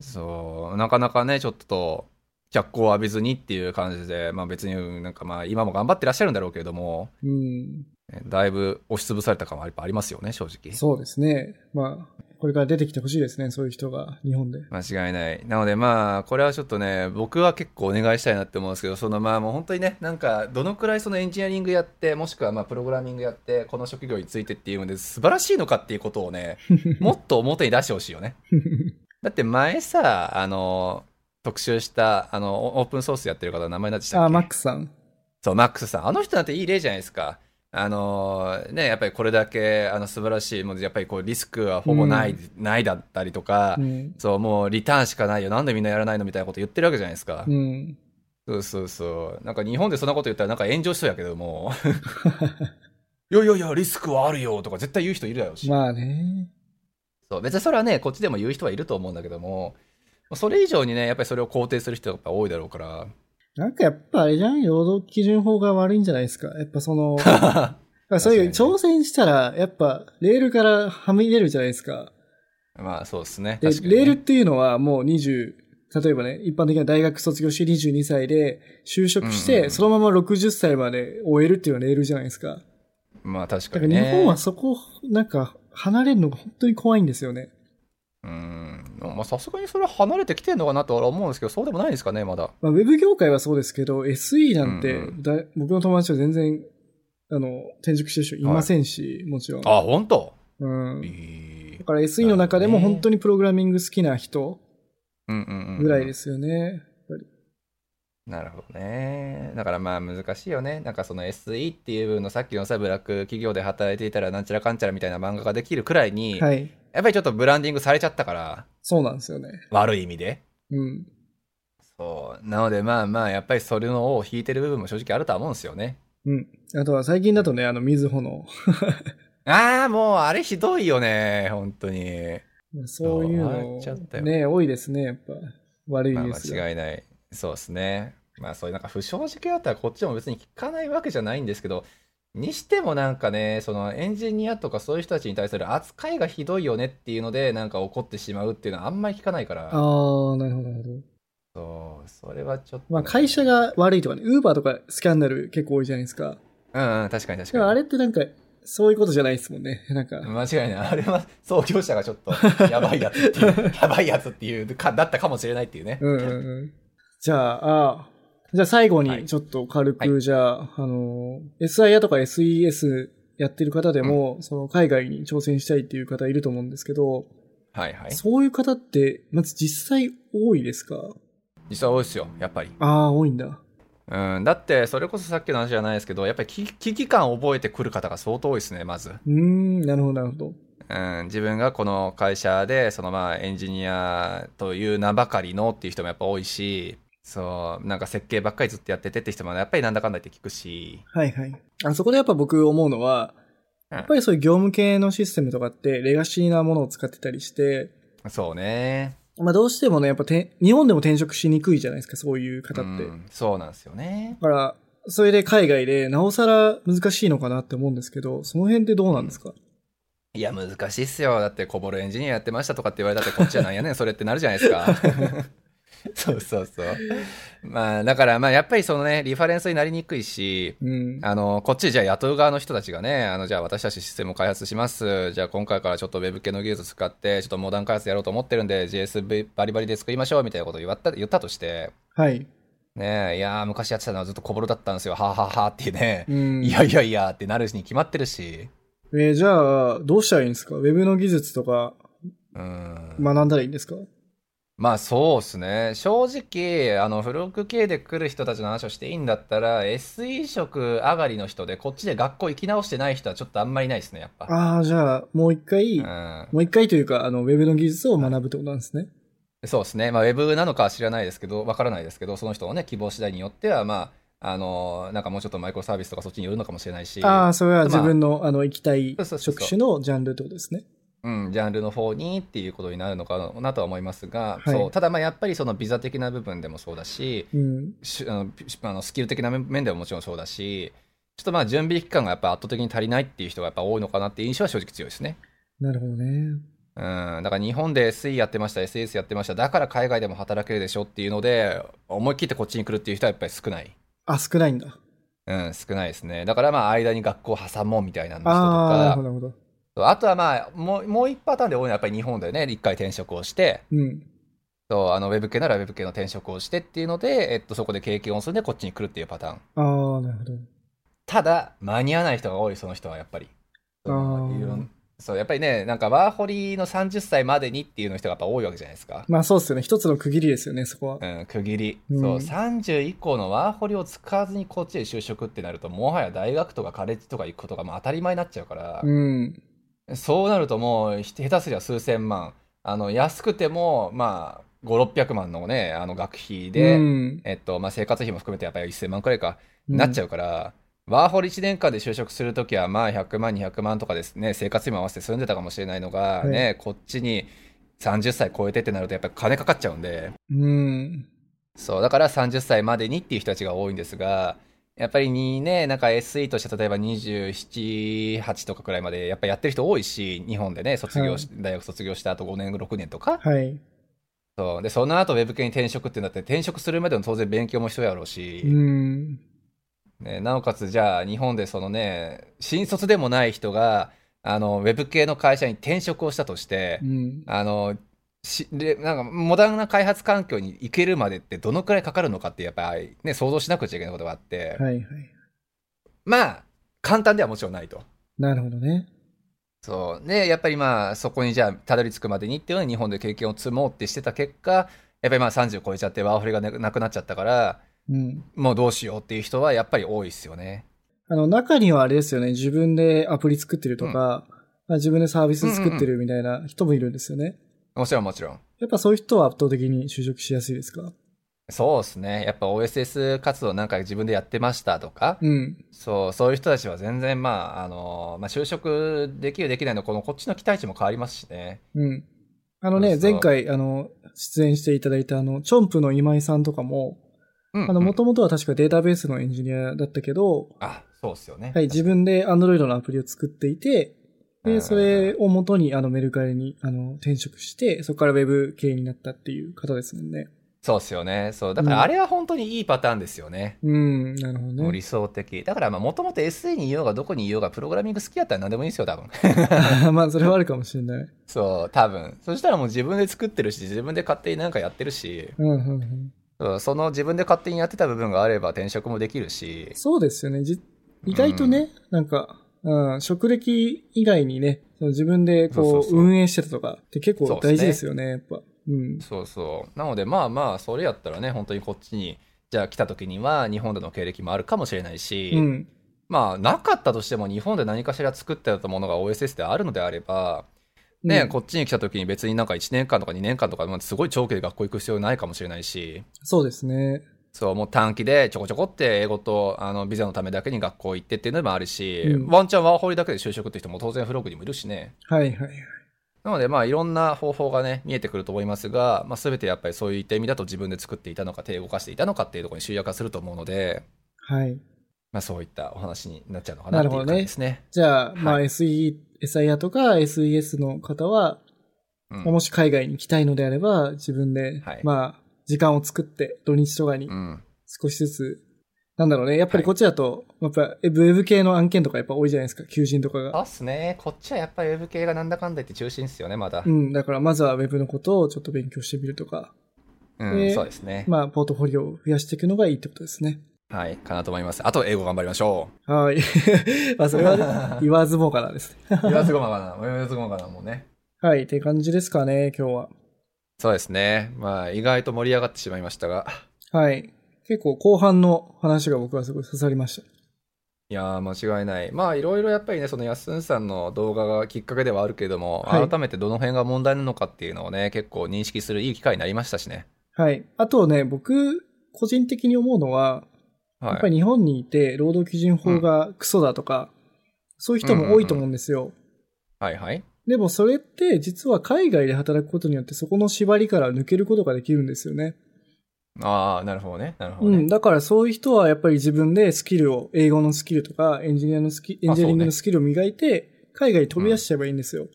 そう、なかなかね、ちょっと、脚光を浴びずにっていう感じで、まあ別になんかまあ今も頑張ってらっしゃるんだろうけれども、うん。だいぶ押しつぶされた感はやっぱありますよね、正直。そうですね。まあ、これから出てきてほしいですね、そういう人が、日本で。間違いない。なのでまあ、これはちょっとね、僕は結構お願いしたいなって思うんですけど、そのまあもう本当にね、なんか、どのくらいそのエンジニアリングやって、もしくはまあプログラミングやって、この職業についてっていうので素晴らしいのかっていうことをね、もっと表に出してほしいよね。だって前さ、あの、特集した、あの、オープンソースやってる方の名前なんでしたっけ？あ、マックスさん。そう、マックスさん。あの人なんていい例じゃないですか。あのーね、やっぱりこれだけ、あの、素晴らしい、もうやっぱりこう、リスクはほぼない、うないだったりとか、うん。そう、もうリターンしかないよ。なんでみんなやらないのみたいなこと言ってるわけじゃないですか。うん。そうそうそう。なんか日本でそんなこと言ったらなんか炎上しそうやけども。いやいやいや、リスクはあるよとか絶対言う人いるだろうし。まあね。そう、別にそれはね、こっちでも言う人はいると思うんだけども、それ以上にね、やっぱりそれを肯定する人が多いだろうから。なんかやっぱあれじゃん労働基準法が悪いんじゃないですか。やっぱその、そういう挑戦したら、やっぱレールからはみ出るじゃないですか。まあそうですね。で、ねレールっていうのはもう20、例えばね、一般的な大学卒業して22歳で就職して、そのまま60歳まで終えるっていうのがレールじゃないですか。まあ確だからかにね。日本はそこ、なんか、離れるのが本当に怖いんですよね。うん。まあさすがにそれは離れてきてんのかなとは思うんですけど、そうでもないですかね、まだ。まあ、ウェブ業界はそうですけど、SE なんて、うんうんだ僕の友達は全然、あの、転職してる人いませんし、もちろん。あ、本当？うん。えだから SE の中でも本当にプログラミング好きな人。ぐらいですよね。なるほどね。だからまあ難しいよね。なんかその SE っていう分のさっきのさ、ブラック企業で働いていたらなんちゃらかんちゃらみたいな漫画ができるくらいに、はい。やっぱりちょっとブランディングされちゃったから、そうなんですよね。悪い意味で。うん。そう。なのでまあまあ、やっぱりそれのを引いてる部分も正直あるとは思うんですよね。うん。あとは最近だとね、あの、みずほの、ああ、もうあれひどいよね。本当に。そういう笑っちゃったよの、ね、多いですね、やっぱ。悪いまあですよ。間違いない。そうですね。まあそういうなんか不正直だったらこっちも別に聞かないわけじゃないんですけど、にしてもなんかね、そのエンジニアとかそういう人たちに対する扱いがひどいよねっていうので、なんか怒ってしまうっていうのはあんまり聞かないから、ああ、なるほど、なるほど。そう、それはちょっとね、まあ、会社が悪いとかね、ウーバーとかスキャンダル結構多いじゃないですか。うんうん、確かに確かに。あれってなんか、そういうことじゃないですもんね。なんか、間違いない。あれは創業者がちょっと やばいやつっていう、やばいやつっていうか、だったかもしれないっていうね。うんうんうん。じゃあ、あじゃあ最後はいにちょっと軽く、はいじゃあ、あの、SIA とか SES やってる方でも、その海外に挑戦したいっていう方いると思うんですけど、はいはい。そういう方って、まず実際多いですか？実際多いですよ、やっぱり。ああ、多いんだ。うん、だって、それこそさっきの話じゃないですけど、やっぱり危危機感を覚えてくる方が相当多いですね、まず。うーん、なるほど、なるほど。うん、自分がこの会社で、そのまあエンジニアという名ばかりのっていう人もやっぱ多いし、そう、なんか設計ばっかりずっとやっててって人もやっぱりなんだかんだ言って聞くし、はいはい。あそこでやっぱ僕思うのは、うんやっぱりそういう業務系のシステムとかってレガシーなものを使ってたりして、そうね。まあどうしてもね、やっぱて日本でも転職しにくいじゃないですか、そういう方って。うんそうなんですよね。だから、それで海外でなおさら難しいのかなって思うんですけど、その辺ってどうなんですか、いや、難しいっすよ。だって、こぼれエンジニアやってましたとかって言われたって、こっちはなんやねん、それってなるじゃないですか。そうそうそう。まあ、だから、まあ、やっぱりそのね、リファレンスになりにくいし、うん。あの、こっちじゃあ雇う側の人たちがね、あの、じゃあ私たちシステムを開発します。じゃあ今回からちょっと Web 系の技術使って、ちょっとモダン開発やろうと思ってるんで、JS バリバリで作りましょうみたいなことを言わった言ったとして、はい。ねえ、いやー、昔やってたのはずっと小ボロだったんですよ。はあはあはあっていうね。うん。いやいやいやってなるに決まってるし。えーじゃあ、どうしたらいいんですか？ウェブの技術とかうん。学んだらいいんですか？まあそうですね。正直、あの、フロック系で来る人たちの話をしていいんだったら、SE 職上がりの人で、こっちで学校行き直してない人はちょっとあんまりいないですね、やっぱ。ああ、じゃあ、もう一回、うん。もう一回というか、あの、ウェブの技術を学ぶってことなんですね。そうですね。まあ、ウェブなのかは知らないですけど、わからないですけど、その人のね、希望次第によっては、まあ、あの、なんかもうちょっとマイクロサービスとかそっちによるのかもしれないし、ああ、それは自分の、あの、行きたいそうそうそうそう職種のジャンルってことですね。うん、ジャンルの方にっていうことになるのかなとは思いますが、はいそう、ただまあやっぱりそのビザ的な部分でもそうだし、うん。しあのスキル的な面でももちろんそうだし、ちょっとまあ準備期間がやっぱ圧倒的に足りないっていう人がやっぱ多いのかなっていう印象は正直強いですね。なるほどね。うん、だから日本で SE やってました、SS やってました、だから海外でも働けるでしょっていうので、思い切ってこっちに来るっていう人はやっぱり少ない。あ、少ないんだ。うん、少ないですね。だからまあ間に学校挟もうみたいな人とかほ、ど、なるほど。あとはまあ、もう、もう一パターンで多いのはやっぱり日本でね、一回転職をして、うん。そう、あの、ウェブ系ならウェブ系の転職をしてっていうので、えっと、そこで経験をするんでこっちに来るっていうパターン。ああ、なるほど。ただ、間に合わない人が多い、その人はやっぱり。あーいろんそう、やっぱりね、なんかワーホリの30歳までにっていうの人がやっぱ多いわけじゃないですか。まあそうっすよね。一つの区切りですよね、そこは。うん、区切り。うんそう、30以降のワーホリを使わずにこっちで就職ってなると、もはや大学とかカレッジとか行くことがもう当たり前になっちゃうから、うん。そうなるともう、ひ下手すりゃ数千万。あの、安くても、まあ、5、600万のね、あの、学費で、うん、えっと、まあ、生活費も含めてやっぱり1000万くらいか、うんなっちゃうから、ワーホリ1年間で就職するときは、まあ、100万、200万とかですね、生活費も合わせて住んでたかもしれないのが、はいね、こっちに30歳超えてってなると、やっぱり金かかっちゃうんで、うん。そう、だから30歳までにっていう人たちが多いんですが、やっぱりにね、なんか SE として例えば27、8とかくらいまでやっぱやってる人多いし、日本でね、卒業し、大学卒業した後5年、6年とか。はい。そう。で、その後ウェブ系に転職ってなって、転職するまでの当然勉強も必要やろうし、うん。ね、なおかつじゃあ日本でそのね、新卒でもない人が、あの、ウェブ系の会社に転職をしたとしてう、ん。あの、しでなんかモダンな開発環境に行けるまでってどのくらいかかるのかってやっぱりね想像しなくちゃいけないことがあって、はいはい。まあ簡単ではもちろんないと。なるほどね。そう。で、やっぱりまあそこにじゃあたどり着くまでにっていうのは日本で経験を積もうってしてた結果、やっぱりまあ30超えちゃってワーホリがななくなっちゃったから、うん。もうどうしようっていう人はやっぱり多いですよね。あの、中にはあれですよね。自分でアプリ作ってるとか、まあ自分でサービス作ってるみたいな人もいるんですよね。もちろんもちろん。やっぱそういう人は圧倒的に就職しやすいですか？そうですね。やっぱ OSS 活動なんか自分でやってましたとか、うん。そう、そういう人たちは全然まあ、あの、まあ就職できるできないのこのこっちの期待値も変わりますしね。うん。あのね、前回、あの、出演していただいたあの、チョンプの今井さんとかも、うん、あの、うんもともとは確かデータベースのエンジニアだったけど、あ、そうっすよね。はい、自分で Android のアプリを作っていて、で、うんそれを元にあのメルカリにあの転職して、そこから Web 系になったっていう方ですもんね。そうっすよね。そう。だからあれは本当にいいパターンですよね。うん、なるほどね。理想的。だからまあ、もともと SE にいようがどこにいようが、プログラミング好きやったら何でもいいんですよ、多分。まあ、それはあるかもしれない。そう、多分。そしたらもう自分で作ってるし、自分で勝手になんかやってるし、うん、うん、うん。そうその自分で勝手にやってた部分があれば転職もできるし、そうですよね。じ意外とね、なんか、うん、職歴以外にね、その自分でこうそうそうそう運営してたとかって結構大事ですよね、やっぱ。うん。そうそう。なのでまあまあ、それやったらね、本当にこっちに、じゃあ来た時には日本での経歴もあるかもしれないし、うん。まあ、なかったとしても日本で何かしら作ってたものが OSS であるのであれば、ね、うんこっちに来た時に別になんか1年間とか2年間とか、まあすごい長期で学校行く必要ないかもしれないし、そうですね。そう、もう短期でちょこちょこって英語とあのビザのためだけに学校行ってっていうのもあるし、うんワンチャンワーホリだけで就職って人も当然フログにもいるしね。はいはいはい。なのでまあいろんな方法がね、見えてくると思いますが、まあ全てやっぱりそういった意味だと自分で作っていたのか手を動かしていたのかっていうところに集約化すると思うので、はい。まあそういったお話になっちゃうのかなっていうなるほどね感じですね。じゃあ、まあは SE、SIR とか SES の方は、うんもし海外に行きたいのであれば、自分で、はいまあ、時間を作って、土日とかにうん。少しずつ、なんだろうね。やっぱりこっちだと、やっぱ、ウェブ系の案件とかやっぱ多いじゃないですか、求人とかが。そうっすね。こっちはやっぱりウェブ系がなんだかんだ言って中心ですよね、まだう。ん、だからまずはウェブのことをちょっと勉強してみるとか、うん、でそうですね。まあ、ポートフォリオを増やしていくのがいいってことですね。はい、かなと思います。あと、英語頑張りましょはい。まあ、それは 言わずもがなです。言わずごまかな。言わずごまかな、もうね。はい、って感じですかね、今日は。そうですね。まあ、意外と盛り上がってしまいましたが。はい。結構後半の話が僕はすごい刺さりました。いやー、間違いない。まあ、いろいろやっぱりね、そのやすんさんの動画がきっかけではあるけれども、はい改めてどの辺が問題なのかっていうのをね、結構認識するいい機会になりましたしね。はい。あとね、僕、個人的に思うのは、はい。やっぱり日本にいて、労働基準法がクソだとか、そういう人も多いと思うんですよ。はいはい。でもそれって実は海外で働くことによってそこの縛りから抜けることができるんですよね。ああ、なるほどね。なるほどね。うん。だからそういう人はやっぱり自分でスキルを、英語のスキルとかエンジニアのスキエンジニアリングのスキルを磨いて、海外に飛び出しちゃえばいいんですよ。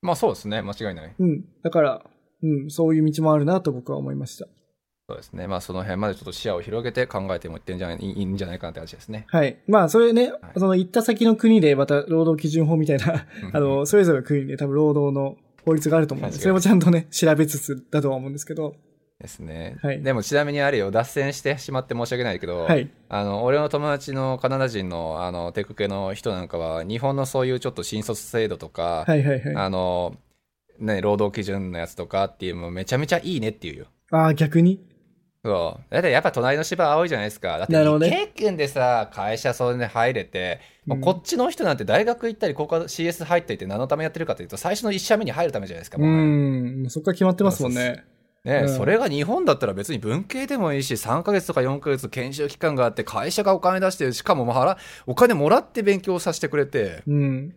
まあそうですね、間違いない。うん。だから、うん、そういう道もあるなと僕は思いました。そうですね。まあその辺までちょっと視野を広げて考えてもいってんじゃないいいんじゃないかなって感じですね。はい。まあ、それね、はいその行った先の国でまた労働基準法みたいな、あの、それぞれの国で多分労働の法律があると思うんで、それもちゃんとね、調べつつだとは思うんですけど、ですね。はいでもちなみにあれよ、脱線してしまって申し訳ないけど、はい。あの、俺の友達のカナダ人の、あの、テク系の人なんかは、日本のそういうちょっと新卒制度とか、はいはいはい。ああの、ね、労働基準のやつとかっていうのもめちゃめちゃいいねっていうよ。あー、逆に？そう。だってやっぱ隣の芝青いじゃないですか。だって経験でさ、会社それで入れて、もうこっちの人なんて大学行ったり、ここ CS 入っていて何のためやってるかというと、最初の1社目に入るためじゃないですか。うん、そこから決まってますもんね。ね、うんそれが日本だったら別に文系でもいいし、3ヶ月とか4ヶ月研修期間があって、会社がお金出して、しかも払お金もらって勉強させてくれて、うん。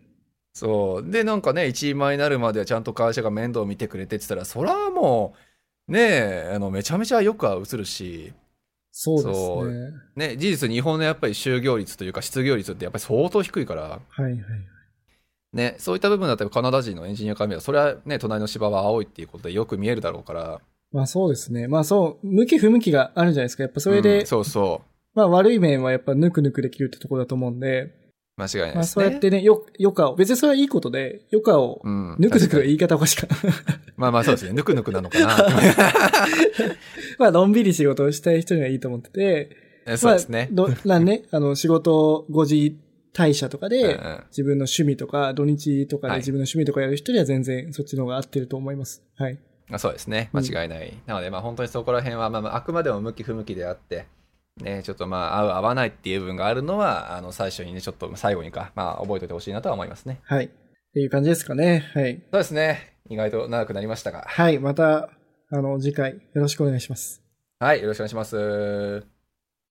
そう。で、なんかね、一位前になるまではちゃんと会社が面倒を見てくれてって言ったら、それはもう、ねえ、あの、めちゃめちゃよくは映るし、そうですそうね。ね、事実日本のやっぱり就業率というか失業率ってやっぱり相当低いから、はいはい。ね、そういった部分だったらカナダ人のエンジニアから見れば、それはね、隣の芝は青いっていうことでよく見えるだろうから、まあそうですね。まあそう、向き不向きがあるんじゃないですか。やっぱそれで、うんそうそう。まあ悪い面はやっぱぬくぬくできるってところだと思うんで、間違いないですね。まあそうやってね、よ、余暇を、別にそれはいいことで、余暇を、うん。ぬくぬくの言い方おかしか。まあまあそうですね。ぬくぬくなのかな。まあのんびり仕事をしたい人にはいいと思ってて、えそうですね。まあ、どなんね、あの仕事5時退社とかで、うんうん自分の趣味とか、土日とかはいで自分の趣味とかやる人には全然そっちの方が合ってると思います。はい。あそうですね。間違いない。なので、まあ本当にそこら辺は、まあまあ、あくまでも向き不向きであって、ね、ちょっとまあ、合う合わないっていう部分があるのは、あの、最初にね、ちょっと最後にか、まあ、覚えておいてほしいなとは思いますね。はい。っていう感じですかね。はい。そうですね。意外と長くなりましたが。はい。また、あの、次回よろしくお願いします。はい、よろしくお願いします。